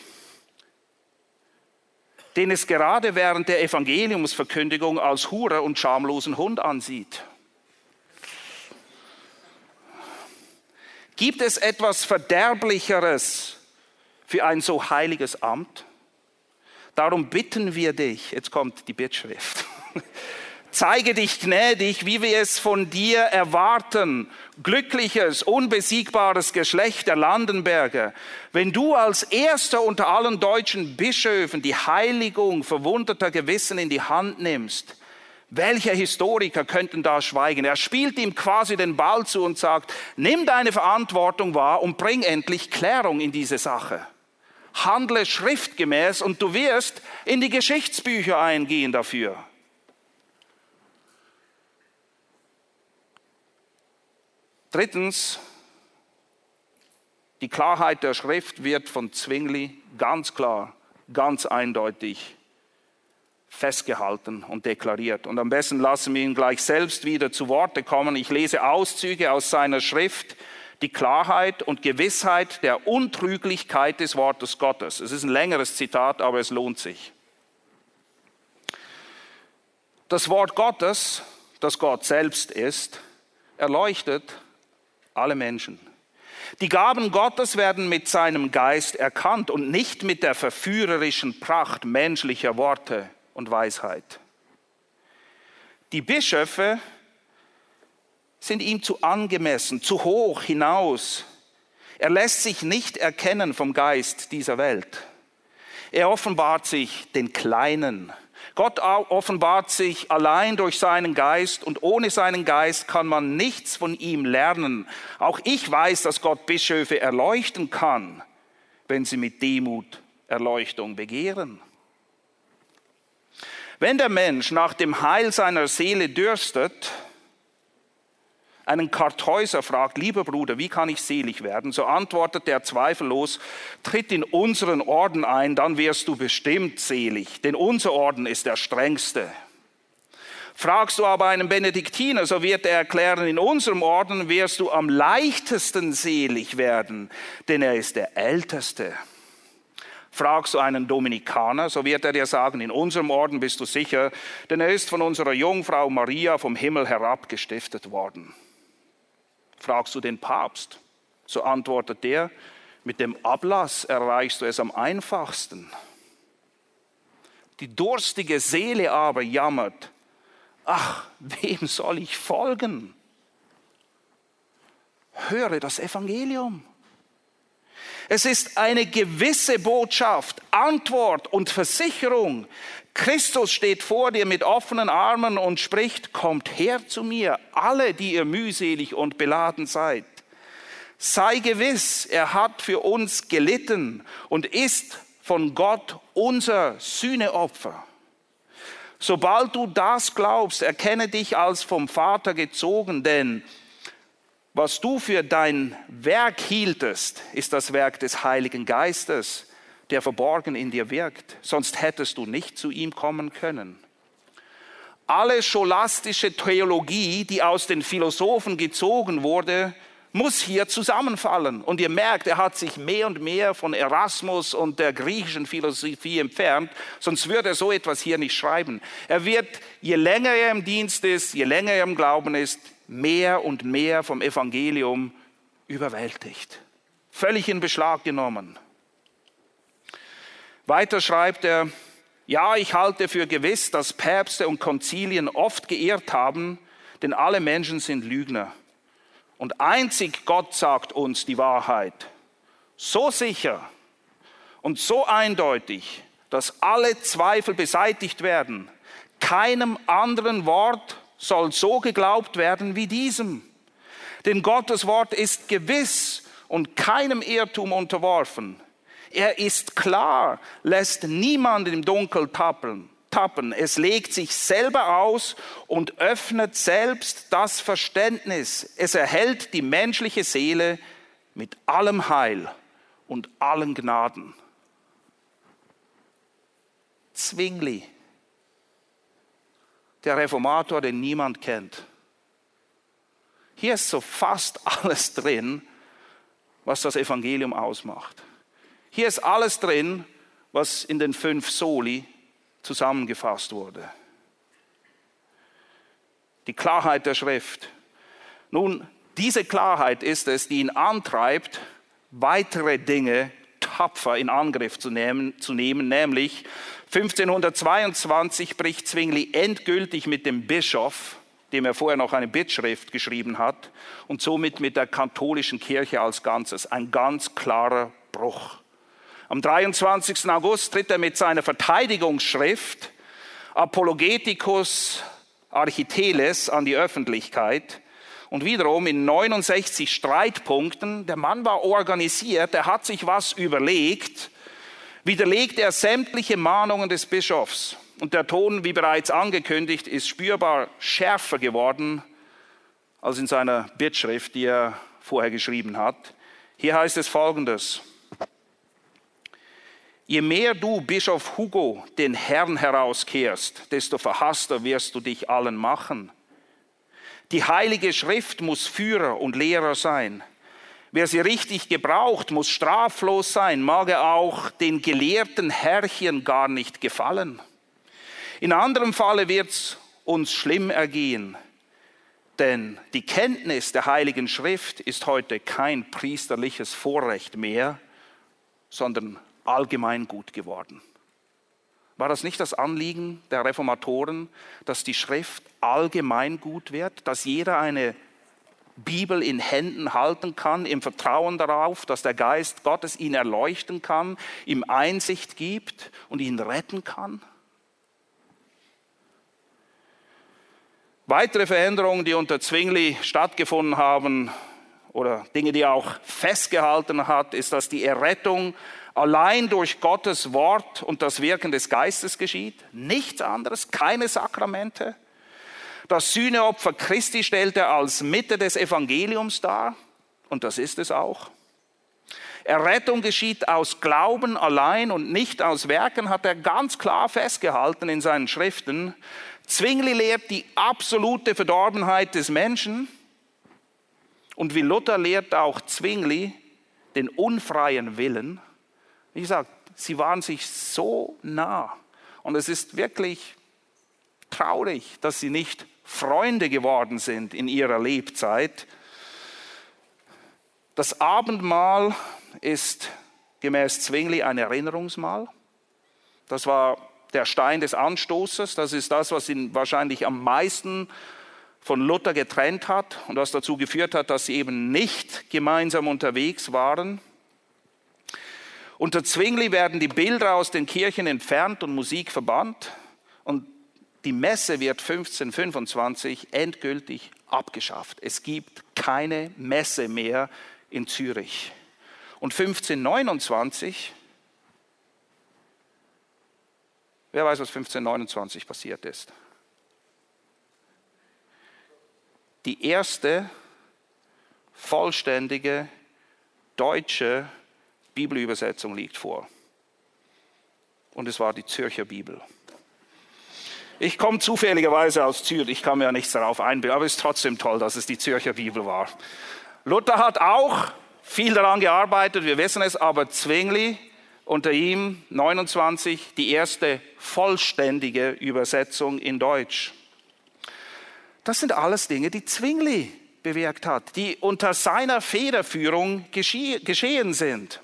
den es gerade während der Evangeliumsverkündigung als Hure und schamlosen Hund ansieht? Gibt es etwas Verderblicheres für ein so heiliges Amt? Darum bitten wir dich, jetzt kommt die Bittschrift, zeige dich gnädig, wie wir es von dir erwarten, glückliches, unbesiegbares Geschlecht der Landenberger, wenn du als erster unter allen deutschen Bischöfen die Heiligung verwundeter Gewissen in die Hand nimmst, welche Historiker könnten da schweigen? Er spielt ihm quasi den Ball zu und sagt, nimm deine Verantwortung wahr und bring endlich Klärung in diese Sache. Handle schriftgemäß und du wirst in die Geschichtsbücher eingehen dafür. Drittens, die Klarheit der Schrift wird von Zwingli ganz klar, ganz eindeutig festgehalten und deklariert. Und am besten lassen wir ihn gleich selbst wieder zu Worte kommen. Ich lese Auszüge aus seiner Schrift, die Klarheit und Gewissheit der Untrüglichkeit des Wortes Gottes. Es ist ein längeres Zitat, aber es lohnt sich. Das Wort Gottes, das Gott selbst ist, erleuchtet alle Menschen. Die Gaben Gottes werden mit seinem Geist erkannt und nicht mit der verführerischen Pracht menschlicher Worte und Weisheit. Die Bischöfe sind ihm zu angemessen, zu hoch hinaus. Er lässt sich nicht erkennen vom Geist dieser Welt. Er offenbart sich den Kleinen. Gott offenbart sich allein durch seinen Geist und ohne seinen Geist kann man nichts von ihm lernen. Auch ich weiß, dass Gott Bischöfe erleuchten kann, wenn sie mit Demut Erleuchtung begehren. Wenn der Mensch nach dem Heil seiner Seele dürstet, einen Kartäuser fragt, lieber Bruder, wie kann ich selig werden? So antwortet er zweifellos, tritt in unseren Orden ein, dann wirst du bestimmt selig, denn unser Orden ist der strengste. Fragst du aber einen Benediktiner, so wird er erklären, in unserem Orden wirst du am leichtesten selig werden, denn er ist der Älteste. Fragst du einen Dominikaner, so wird er dir sagen, in unserem Orden bist du sicher, denn er ist von unserer Jungfrau Maria vom Himmel herab gestiftet worden. Fragst du den Papst, so antwortet der, mit dem Ablass erreichst du es am einfachsten. Die durstige Seele aber jammert, ach, wem soll ich folgen? höre das Evangelium. Es ist eine gewisse Botschaft, Antwort und Versicherung. Christus steht vor dir mit offenen Armen und spricht, kommt her zu mir, alle, die ihr mühselig und beladen seid. Sei gewiss, er hat für uns gelitten und ist von Gott unser Sühneopfer. Sobald du das glaubst, erkenne dich als vom Vater gezogen, denn was du für dein Werk hieltest, ist das Werk des Heiligen Geistes, der verborgen in dir wirkt. Sonst hättest du nicht zu ihm kommen können. Alle scholastische Theologie, die aus den Philosophen gezogen wurde, muss hier zusammenfallen. Und ihr merkt, er hat sich mehr und mehr von Erasmus und der griechischen Philosophie entfernt, sonst würde er so etwas hier nicht schreiben. Er wird, je länger er im Dienst ist, je länger er im Glauben ist, mehr und mehr vom Evangelium überwältigt, völlig in Beschlag genommen. Weiter schreibt er, ja, ich halte für gewiss, dass Päpste und Konzilien oft geirrt haben, denn alle Menschen sind Lügner. Und einzig Gott sagt uns die Wahrheit. So sicher und so eindeutig, dass alle Zweifel beseitigt werden. Keinem anderen Wort soll so geglaubt werden wie diesem. Denn Gottes Wort ist gewiss und keinem Irrtum unterworfen. Er ist klar, lässt niemanden im Dunkel tappeln. tappen. Es legt sich selber aus und öffnet selbst das Verständnis. Es erhält die menschliche Seele mit allem Heil und allen Gnaden. Zwingli der Reformator, den niemand kennt. Hier ist so fast alles drin, was das Evangelium ausmacht. Hier ist alles drin, was in den fünf Soli zusammengefasst wurde. Die Klarheit der Schrift. Nun, diese Klarheit ist es, die ihn antreibt, weitere Dinge tapfer in Angriff zu nehmen, zu nehmen nämlich 1522 bricht Zwingli endgültig mit dem Bischof, dem er vorher noch eine Bittschrift geschrieben hat, und somit mit der katholischen Kirche als Ganzes. Ein ganz klarer Bruch. Am 23. August tritt er mit seiner Verteidigungsschrift Apologeticus Architeles an die Öffentlichkeit und wiederum in 69 Streitpunkten. Der Mann war organisiert, er hat sich was überlegt widerlegt er sämtliche Mahnungen des Bischofs. Und der Ton, wie bereits angekündigt, ist spürbar schärfer geworden als in seiner Bittschrift, die er vorher geschrieben hat. Hier heißt es folgendes. Je mehr du, Bischof Hugo, den Herrn herauskehrst, desto verhasster wirst du dich allen machen. Die heilige Schrift muss Führer und Lehrer sein. Wer sie richtig gebraucht, muss straflos sein, mag er auch den gelehrten Herrchen gar nicht gefallen. In anderem Falle wird es uns schlimm ergehen, denn die Kenntnis der Heiligen Schrift ist heute kein priesterliches Vorrecht mehr, sondern allgemein gut geworden. War das nicht das Anliegen der Reformatoren, dass die Schrift allgemein gut wird, dass jeder eine Bibel in Händen halten kann, im Vertrauen darauf, dass der Geist Gottes ihn erleuchten kann, ihm Einsicht gibt und ihn retten kann? Weitere Veränderungen, die unter Zwingli stattgefunden haben oder Dinge, die er auch festgehalten hat, ist, dass die Errettung allein durch Gottes Wort und das Wirken des Geistes geschieht. Nichts anderes, keine Sakramente. Das Sühneopfer Christi stellt er als Mitte des Evangeliums dar, und das ist es auch. Errettung geschieht aus Glauben allein und nicht aus Werken, hat er ganz klar festgehalten in seinen Schriften. Zwingli lehrt die absolute Verdorbenheit des Menschen und wie Luther lehrt auch Zwingli den unfreien Willen. Wie gesagt, sie waren sich so nah und es ist wirklich traurig, dass sie nicht Freunde geworden sind in ihrer Lebzeit. Das Abendmahl ist gemäß Zwingli ein Erinnerungsmahl. Das war der Stein des Anstoßes. Das ist das, was ihn wahrscheinlich am meisten von Luther getrennt hat und was dazu geführt hat, dass sie eben nicht gemeinsam unterwegs waren. Unter Zwingli werden die Bilder aus den Kirchen entfernt und Musik verbannt und die Messe wird 1525 endgültig abgeschafft. Es gibt keine Messe mehr in Zürich. Und 1529, wer weiß, was 1529 passiert ist? Die erste vollständige deutsche Bibelübersetzung liegt vor. Und es war die Zürcher Bibel. Ich komme zufälligerweise aus Zürich, ich kann mir ja nichts darauf einbilden, aber es ist trotzdem toll, dass es die Zürcher Bibel war. Luther hat auch viel daran gearbeitet, wir wissen es, aber Zwingli unter ihm 29 die erste vollständige Übersetzung in Deutsch. Das sind alles Dinge, die Zwingli bewirkt hat, die unter seiner Federführung geschehen sind.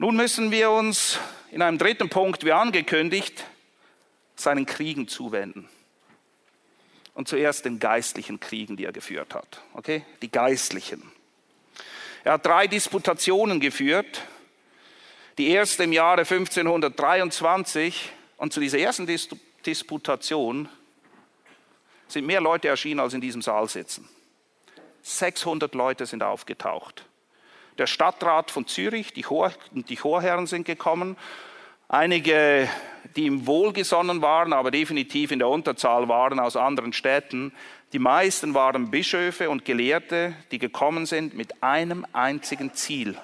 Nun müssen wir uns in einem dritten Punkt, wie angekündigt, seinen Kriegen zuwenden. Und zuerst den geistlichen Kriegen, die er geführt hat. Okay? Die geistlichen. Er hat drei Disputationen geführt. Die erste im Jahre 1523. Und zu dieser ersten Dis Disputation sind mehr Leute erschienen, als in diesem Saal sitzen. 600 Leute sind aufgetaucht. Der Stadtrat von Zürich, die, Chor, die Chorherren sind gekommen. Einige, die ihm wohlgesonnen waren, aber definitiv in der Unterzahl waren aus anderen Städten, die meisten waren Bischöfe und Gelehrte, die gekommen sind mit einem einzigen Ziel,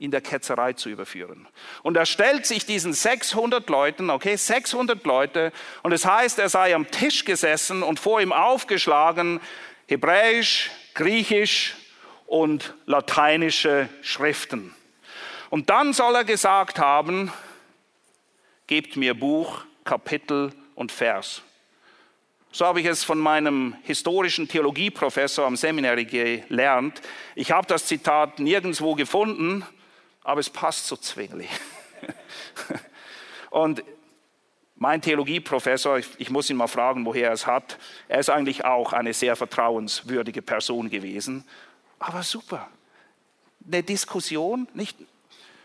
ihn der Ketzerei zu überführen. Und er stellt sich diesen 600 Leuten, okay, 600 Leute, und es heißt, er sei am Tisch gesessen und vor ihm aufgeschlagen Hebräisch, Griechisch und lateinische Schriften. Und dann soll er gesagt haben, gebt mir Buch, Kapitel und Vers. So habe ich es von meinem historischen Theologieprofessor am Seminary gelernt. Ich habe das Zitat nirgendwo gefunden, aber es passt zu Zwingli. Und mein Theologieprofessor, ich, muss ihn mal fragen, woher er es hat, er ist eigentlich auch eine sehr vertrauenswürdige Person gewesen. Aber super. Eine Diskussion, nicht,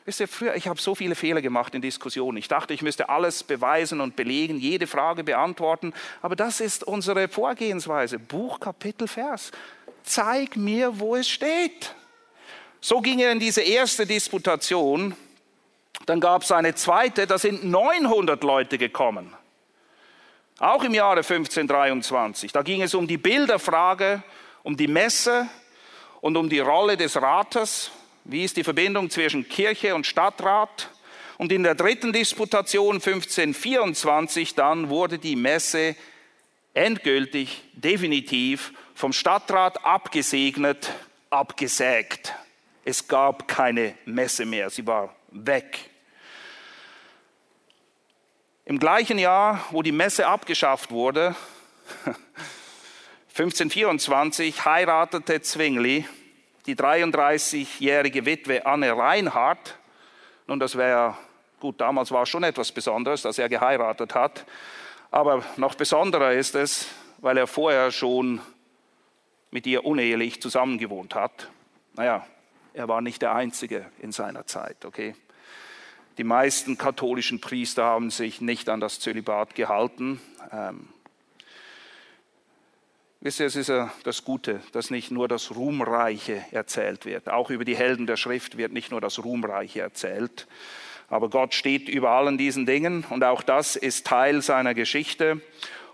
Wisst ihr, früher, ich habe so viele Fehler gemacht in Diskussionen. Ich dachte, ich müsste alles beweisen und belegen, jede Frage beantworten. Aber das ist unsere Vorgehensweise. Buch, Kapitel, Vers. Zeig mir, wo es steht. So ging er in diese erste Disputation. Dann gab es eine zweite, da sind 900 Leute gekommen. Auch im Jahre 1523. Da ging es um die Bilderfrage, um die Messe und um die Rolle des Rates wie ist die Verbindung zwischen Kirche und Stadtrat? Und in der dritten Disputation 1524 dann wurde die Messe endgültig, definitiv vom Stadtrat abgesegnet, abgesägt. Es gab keine Messe mehr, sie war weg. Im gleichen Jahr, wo die Messe abgeschafft wurde, 1524 heiratete Zwingli die 33-jährige Witwe Anne Reinhardt. Nun, das wäre gut, damals war schon etwas Besonderes, dass er geheiratet hat. Aber noch besonderer ist es, weil er vorher schon mit ihr unehelich zusammengewohnt hat. Naja, er war nicht der Einzige in seiner Zeit, okay? Die meisten katholischen Priester haben sich nicht an das Zölibat gehalten. Ähm, Wisst ihr, es ist ja das Gute, dass nicht nur das Ruhmreiche erzählt wird. Auch über die Helden der Schrift wird nicht nur das Ruhmreiche erzählt. Aber Gott steht über allen diesen Dingen und auch das ist Teil seiner Geschichte.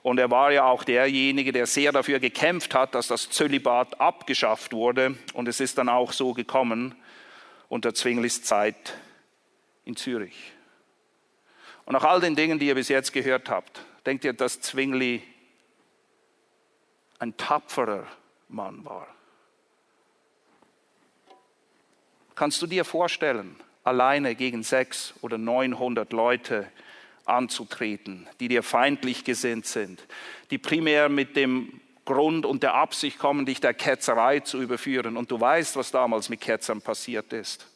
Und er war ja auch derjenige, der sehr dafür gekämpft hat, dass das Zölibat abgeschafft wurde. Und es ist dann auch so gekommen unter Zwinglis Zeit in Zürich. Und nach all den Dingen, die ihr bis jetzt gehört habt, denkt ihr, dass Zwingli ein tapferer Mann war. Kannst du dir vorstellen, alleine gegen sechs oder neunhundert Leute anzutreten, die dir feindlich gesinnt sind, die primär mit dem Grund und der Absicht kommen, dich der Ketzerei zu überführen. Und du weißt, was damals mit Ketzern passiert ist.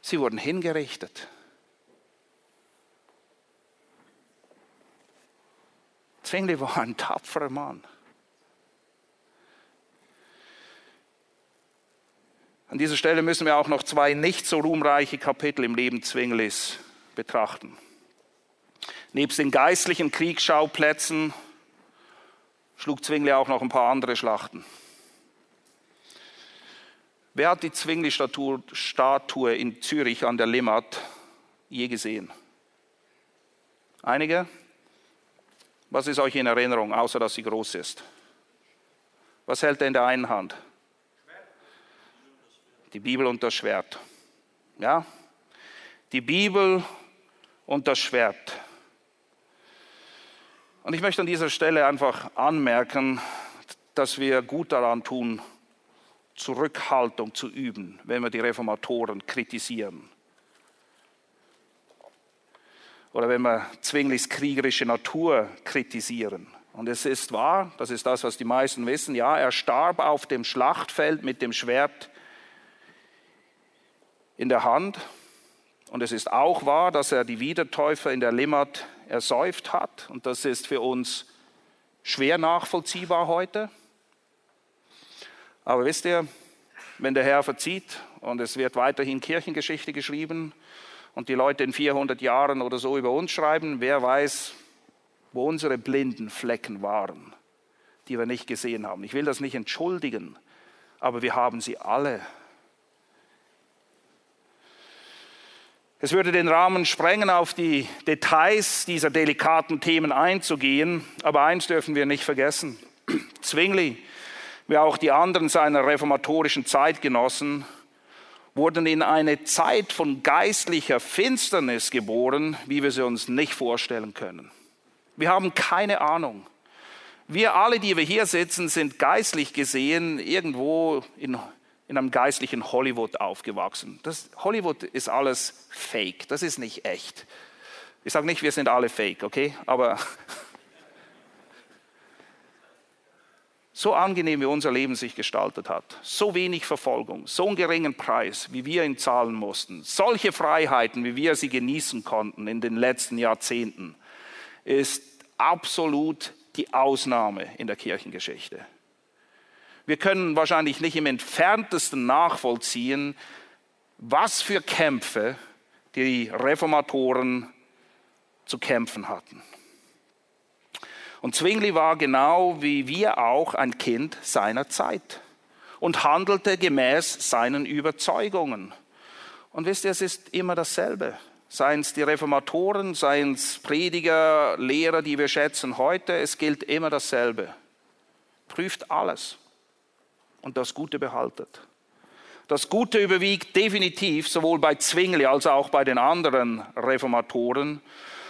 Sie wurden hingerichtet. Zwingli war ein tapferer Mann. An dieser Stelle müssen wir auch noch zwei nicht so ruhmreiche Kapitel im Leben Zwinglis betrachten. Nebst den geistlichen Kriegsschauplätzen schlug Zwingli auch noch ein paar andere Schlachten. Wer hat die Zwingli-Statue in Zürich an der Limmat je gesehen? Einige? Was ist euch in Erinnerung, außer dass sie groß ist? Was hält er in der einen Hand? Die Bibel und das Schwert. Ja? Die Bibel und das Schwert. Und ich möchte an dieser Stelle einfach anmerken, dass wir gut daran tun, Zurückhaltung zu üben, wenn wir die Reformatoren kritisieren. Oder wenn wir Zwinglis kriegerische Natur kritisieren. Und es ist wahr, das ist das, was die meisten wissen, ja, er starb auf dem Schlachtfeld mit dem Schwert in der Hand. Und es ist auch wahr, dass er die Wiedertäufer in der Limmat ersäuft hat. Und das ist für uns schwer nachvollziehbar heute. Aber wisst ihr, wenn der Herr verzieht und es wird weiterhin Kirchengeschichte geschrieben und die Leute in 400 Jahren oder so über uns schreiben, wer weiß, wo unsere blinden Flecken waren, die wir nicht gesehen haben. Ich will das nicht entschuldigen, aber wir haben sie alle. Es würde den Rahmen sprengen, auf die Details dieser delikaten Themen einzugehen, aber eins dürfen wir nicht vergessen. Zwingli, wie auch die anderen seiner reformatorischen Zeitgenossen, wurden in eine Zeit von geistlicher Finsternis geboren, wie wir sie uns nicht vorstellen können. Wir haben keine Ahnung. Wir alle, die wir hier sitzen, sind geistlich gesehen irgendwo in in einem geistlichen Hollywood aufgewachsen. Das, Hollywood ist alles fake, das ist nicht echt. Ich sage nicht, wir sind alle fake, okay? Aber so angenehm wie unser Leben sich gestaltet hat, so wenig Verfolgung, so einen geringen Preis, wie wir ihn zahlen mussten, solche Freiheiten, wie wir sie genießen konnten in den letzten Jahrzehnten, ist absolut die Ausnahme in der Kirchengeschichte. Wir können wahrscheinlich nicht im entferntesten nachvollziehen, was für Kämpfe die Reformatoren zu kämpfen hatten. Und Zwingli war genau wie wir auch ein Kind seiner Zeit und handelte gemäß seinen Überzeugungen. Und wisst ihr, es ist immer dasselbe. Seien es die Reformatoren, seien es Prediger, Lehrer, die wir schätzen heute, es gilt immer dasselbe. Prüft alles und das Gute behaltet. Das Gute überwiegt definitiv sowohl bei Zwingli als auch bei den anderen Reformatoren.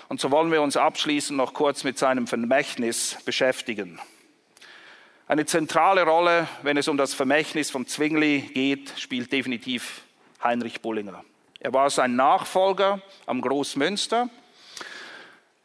Und so wollen wir uns abschließend noch kurz mit seinem Vermächtnis beschäftigen. Eine zentrale Rolle, wenn es um das Vermächtnis von Zwingli geht, spielt definitiv Heinrich Bullinger. Er war sein Nachfolger am Großmünster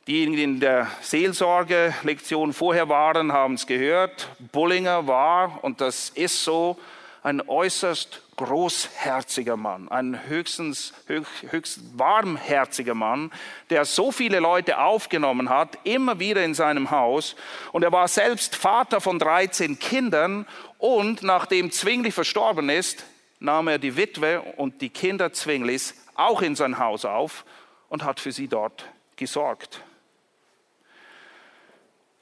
Diejenigen, die in der Seelsorge-Lektion vorher waren, haben es gehört. Bullinger war, und das ist so, ein äußerst großherziger Mann, ein höchstens, höchst, warmherziger Mann, der so viele Leute aufgenommen hat, immer wieder in seinem Haus. Und er war selbst Vater von 13 Kindern und nachdem Zwingli verstorben ist, nahm er die Witwe und die Kinder Zwinglis auch in sein Haus auf und hat für sie dort gesorgt.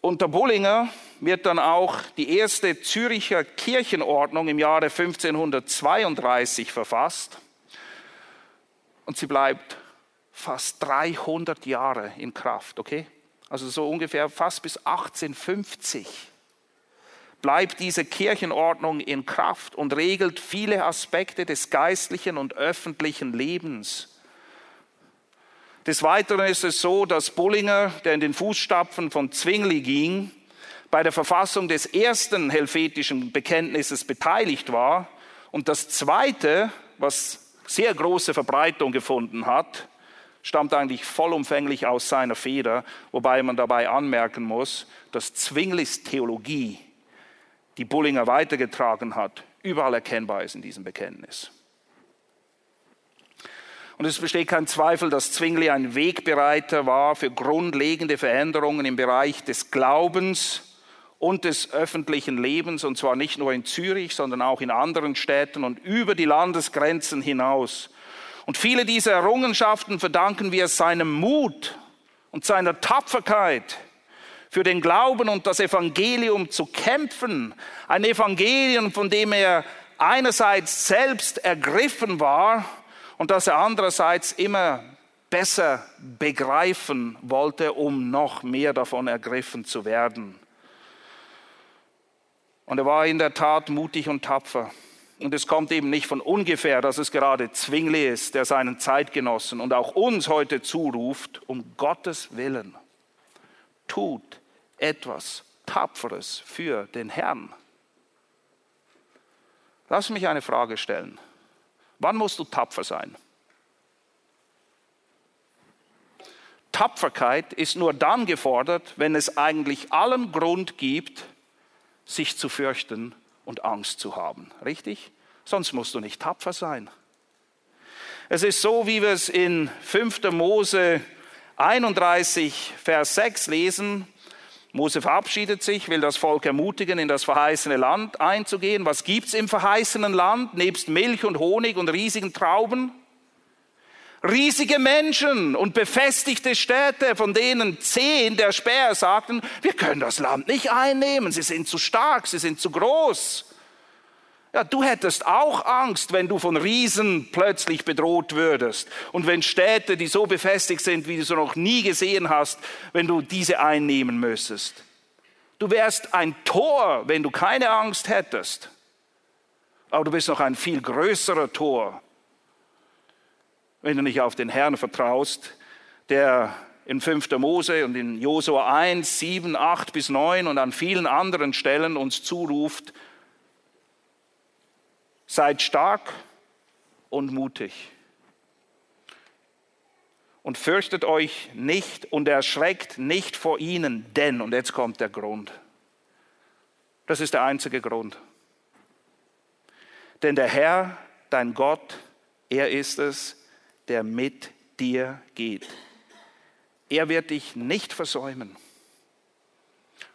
Unter Bullinger wird dann auch die erste Züricher Kirchenordnung im Jahre 1532 verfasst und sie bleibt fast 300 Jahre in Kraft, okay? Also so ungefähr fast bis 1850 bleibt diese Kirchenordnung in Kraft und regelt viele Aspekte des geistlichen und öffentlichen Lebens. Des Weiteren ist es so, dass Bullinger, der in den Fußstapfen von Zwingli ging, bei der Verfassung des ersten helvetischen Bekenntnisses beteiligt war und das zweite, was sehr große Verbreitung gefunden hat, stammt eigentlich vollumfänglich aus seiner Feder, wobei man dabei anmerken muss, dass Zwinglis Theologie, die Bullinger weitergetragen hat, überall erkennbar ist in diesem Bekenntnis. Und es besteht kein Zweifel, dass Zwingli ein Wegbereiter war für grundlegende Veränderungen im Bereich des Glaubens und des öffentlichen Lebens, und zwar nicht nur in Zürich, sondern auch in anderen Städten und über die Landesgrenzen hinaus. Und viele dieser Errungenschaften verdanken wir seinem Mut und seiner Tapferkeit für den Glauben und das Evangelium zu kämpfen. Ein Evangelium, von dem er einerseits selbst ergriffen war und das er andererseits immer besser begreifen wollte, um noch mehr davon ergriffen zu werden. Und er war in der Tat mutig und tapfer. Und es kommt eben nicht von ungefähr, dass es gerade Zwingli ist, der seinen Zeitgenossen und auch uns heute zuruft, um Gottes Willen, tut etwas Tapferes für den Herrn. Lass mich eine Frage stellen. Wann musst du tapfer sein? Tapferkeit ist nur dann gefordert, wenn es eigentlich allen Grund gibt, sich zu fürchten und Angst zu haben. Richtig? Sonst musst du nicht tapfer sein. Es ist so, wie wir es in 5. Mose 31, Vers 6 lesen. Mose verabschiedet sich, will das Volk ermutigen, in das verheißene Land einzugehen. Was gibt's im verheißenen Land nebst Milch und Honig und riesigen Trauben? Riesige Menschen und befestigte Städte, von denen zehn der Späher sagten, wir können das Land nicht einnehmen, sie sind zu stark, sie sind zu groß. Ja, du hättest auch Angst, wenn du von Riesen plötzlich bedroht würdest. Und wenn Städte, die so befestigt sind, wie du sie noch nie gesehen hast, wenn du diese einnehmen müsstest. Du wärst ein Tor, wenn du keine Angst hättest. Aber du bist noch ein viel größerer Tor, wenn du nicht auf den Herrn vertraust, der in 5. Mose und in Josua 1, 7, 8 bis 9 und an vielen anderen Stellen uns zuruft, Seid stark und mutig. Und fürchtet euch nicht und erschreckt nicht vor ihnen, denn, und jetzt kommt der Grund, das ist der einzige Grund. Denn der Herr, dein Gott, er ist es, der mit dir geht. Er wird dich nicht versäumen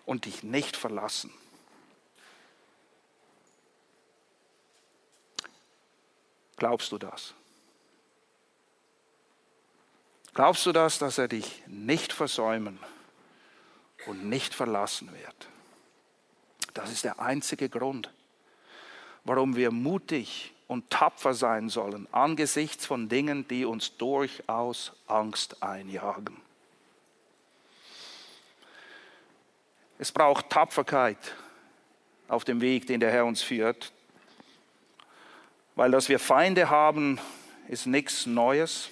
und dich nicht verlassen. Glaubst du das? Glaubst du das, dass er dich nicht versäumen und nicht verlassen wird? Das ist der einzige Grund, warum wir mutig und tapfer sein sollen angesichts von Dingen, die uns durchaus Angst einjagen. Es braucht Tapferkeit auf dem Weg, den der Herr uns führt, weil dass wir Feinde haben, ist nichts Neues.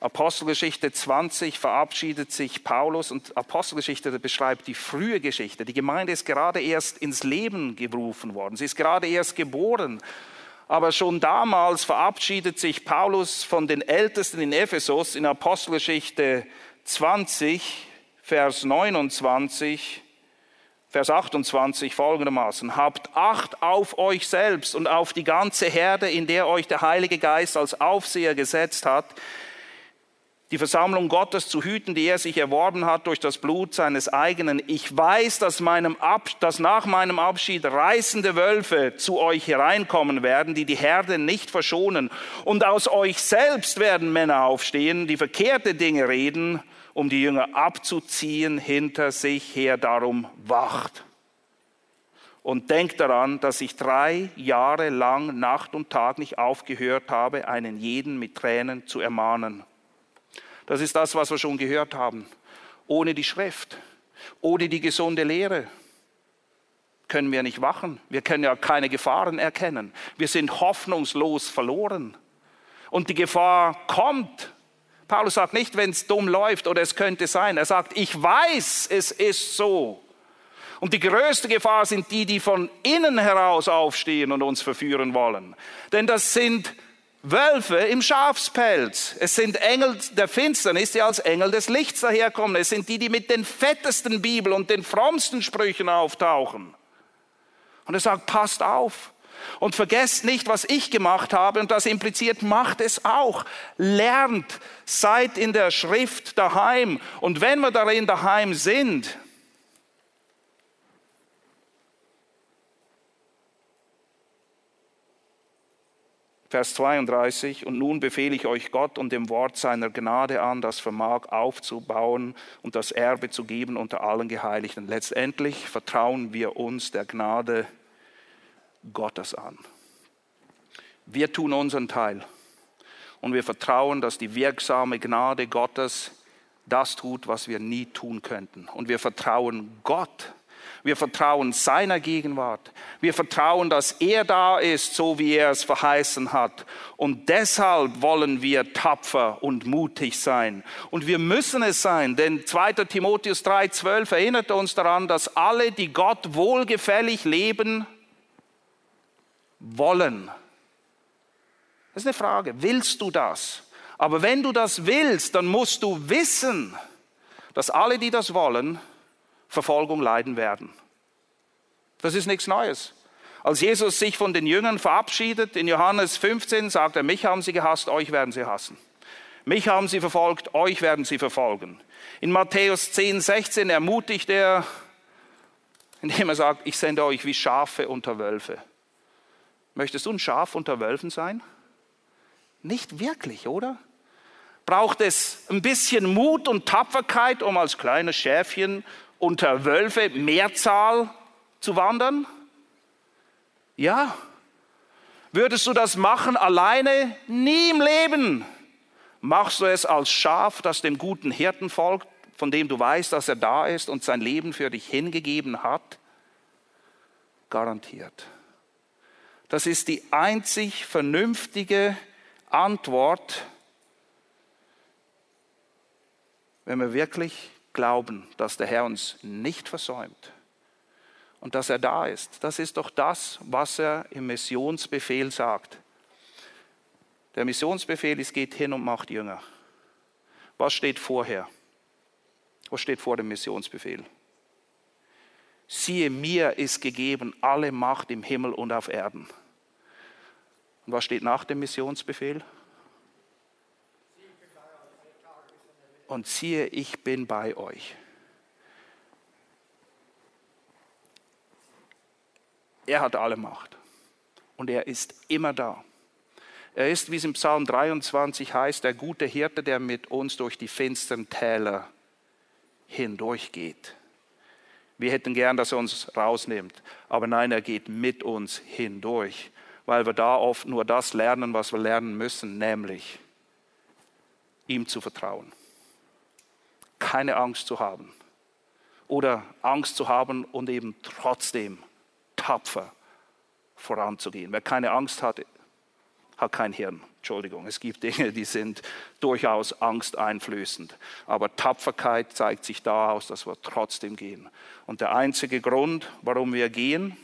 Apostelgeschichte 20 verabschiedet sich Paulus und Apostelgeschichte beschreibt die frühe Geschichte. Die Gemeinde ist gerade erst ins Leben gerufen worden. Sie ist gerade erst geboren. Aber schon damals verabschiedet sich Paulus von den Ältesten in Ephesus in Apostelgeschichte 20, Vers 29. Vers 28 folgendermaßen, habt Acht auf euch selbst und auf die ganze Herde, in der euch der Heilige Geist als Aufseher gesetzt hat, die Versammlung Gottes zu hüten, die er sich erworben hat durch das Blut seines eigenen. Ich weiß, dass, meinem Ab, dass nach meinem Abschied reißende Wölfe zu euch hereinkommen werden, die die Herde nicht verschonen. Und aus euch selbst werden Männer aufstehen, die verkehrte Dinge reden um die Jünger abzuziehen hinter sich her. Darum wacht. Und denkt daran, dass ich drei Jahre lang Nacht und Tag nicht aufgehört habe, einen jeden mit Tränen zu ermahnen. Das ist das, was wir schon gehört haben. Ohne die Schrift, ohne die gesunde Lehre können wir nicht wachen. Wir können ja keine Gefahren erkennen. Wir sind hoffnungslos verloren. Und die Gefahr kommt, Paulus sagt nicht, wenn es dumm läuft oder es könnte sein. Er sagt, ich weiß, es ist so. Und die größte Gefahr sind die, die von innen heraus aufstehen und uns verführen wollen. Denn das sind Wölfe im Schafspelz. Es sind Engel der Finsternis, die als Engel des Lichts daherkommen. Es sind die, die mit den fettesten Bibel und den frommsten Sprüchen auftauchen. Und er sagt, passt auf. Und vergesst nicht, was ich gemacht habe, und das impliziert, macht es auch. Lernt, seid in der Schrift daheim. Und wenn wir darin daheim sind, Vers 32, und nun befehle ich euch Gott und dem Wort seiner Gnade an, das vermag aufzubauen und das Erbe zu geben unter allen Geheiligten. Letztendlich vertrauen wir uns der Gnade Gottes an. Wir tun unseren Teil und wir vertrauen, dass die wirksame Gnade Gottes das tut, was wir nie tun könnten. Und wir vertrauen Gott wir vertrauen seiner Gegenwart. Wir vertrauen, dass er da ist, so wie er es verheißen hat. Und deshalb wollen wir tapfer und mutig sein. Und wir müssen es sein, denn 2. Timotheus 3,12 erinnert uns daran, dass alle, die Gott wohlgefällig leben, wollen. Das ist eine Frage. Willst du das? Aber wenn du das willst, dann musst du wissen, dass alle, die das wollen, Verfolgung leiden werden. Das ist nichts Neues. Als Jesus sich von den Jüngern verabschiedet, in Johannes 15 sagt er, mich haben sie gehasst, euch werden sie hassen. Mich haben sie verfolgt, euch werden sie verfolgen. In Matthäus 10, 16 ermutigt er, indem er sagt, ich sende euch wie Schafe unter Wölfe. Möchtest du ein Schaf unter Wölfen sein? Nicht wirklich, oder? Braucht es ein bisschen Mut und Tapferkeit, um als kleines Schäfchen unter Wölfe, Mehrzahl, zu wandern? Ja. Würdest du das machen alleine? Nie im Leben. Machst du es als Schaf, das dem guten Hirten folgt, von dem du weißt, dass er da ist und sein Leben für dich hingegeben hat? Garantiert. Das ist die einzig vernünftige Antwort, wenn wir wirklich glauben, dass der Herr uns nicht versäumt und dass er da ist. Das ist doch das, was er im Missionsbefehl sagt. Der Missionsbefehl ist, geht hin und macht Jünger. Was steht vorher? Was steht vor dem Missionsbefehl? Siehe, mir ist gegeben alle Macht im Himmel und auf Erden. Und was steht nach dem Missionsbefehl? und siehe, ich bin bei euch. Er hat alle Macht und er ist immer da. Er ist, wie es im Psalm 23 heißt, der gute Hirte, der mit uns durch die finsteren Täler hindurchgeht. Wir hätten gern, dass er uns rausnimmt, aber nein, er geht mit uns hindurch, weil wir da oft nur das lernen, was wir lernen müssen, nämlich ihm zu vertrauen keine Angst zu haben. Oder Angst zu haben und eben trotzdem tapfer voranzugehen. Wer keine Angst hat, hat kein Hirn. Entschuldigung, es gibt Dinge, die sind durchaus angsteinflößend. Aber Tapferkeit zeigt sich da aus, dass wir trotzdem gehen. Und der einzige Grund, warum wir gehen,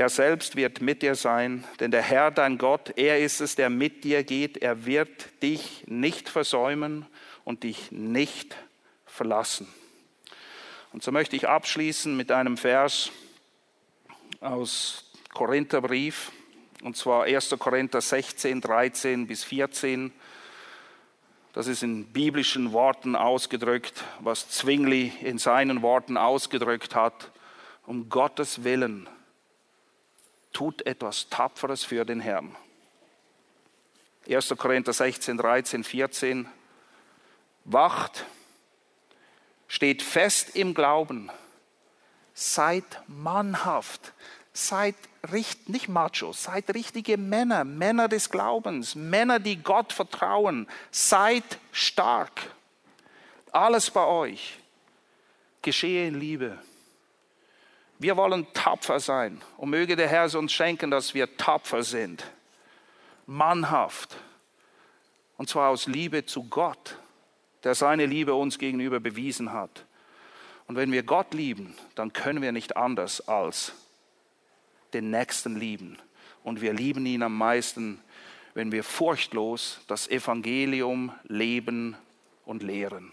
Er selbst wird mit dir sein, denn der Herr, dein Gott, er ist es, der mit dir geht. Er wird dich nicht versäumen und dich nicht verlassen. Und so möchte ich abschließen mit einem Vers aus Korintherbrief, und zwar 1. Korinther 16, 13 bis 14. Das ist in biblischen Worten ausgedrückt, was Zwingli in seinen Worten ausgedrückt hat. Um Gottes Willen tut etwas Tapferes für den Herrn. 1. Korinther 16, 13, 14. Wacht, steht fest im Glauben, seid mannhaft, seid nicht macho, seid richtige Männer, Männer des Glaubens, Männer, die Gott vertrauen, seid stark. Alles bei euch geschehe in Liebe. Wir wollen tapfer sein und möge der Herr uns schenken, dass wir tapfer sind, mannhaft und zwar aus Liebe zu Gott, der seine Liebe uns gegenüber bewiesen hat. Und wenn wir Gott lieben, dann können wir nicht anders als den Nächsten lieben. Und wir lieben ihn am meisten, wenn wir furchtlos das Evangelium leben und lehren.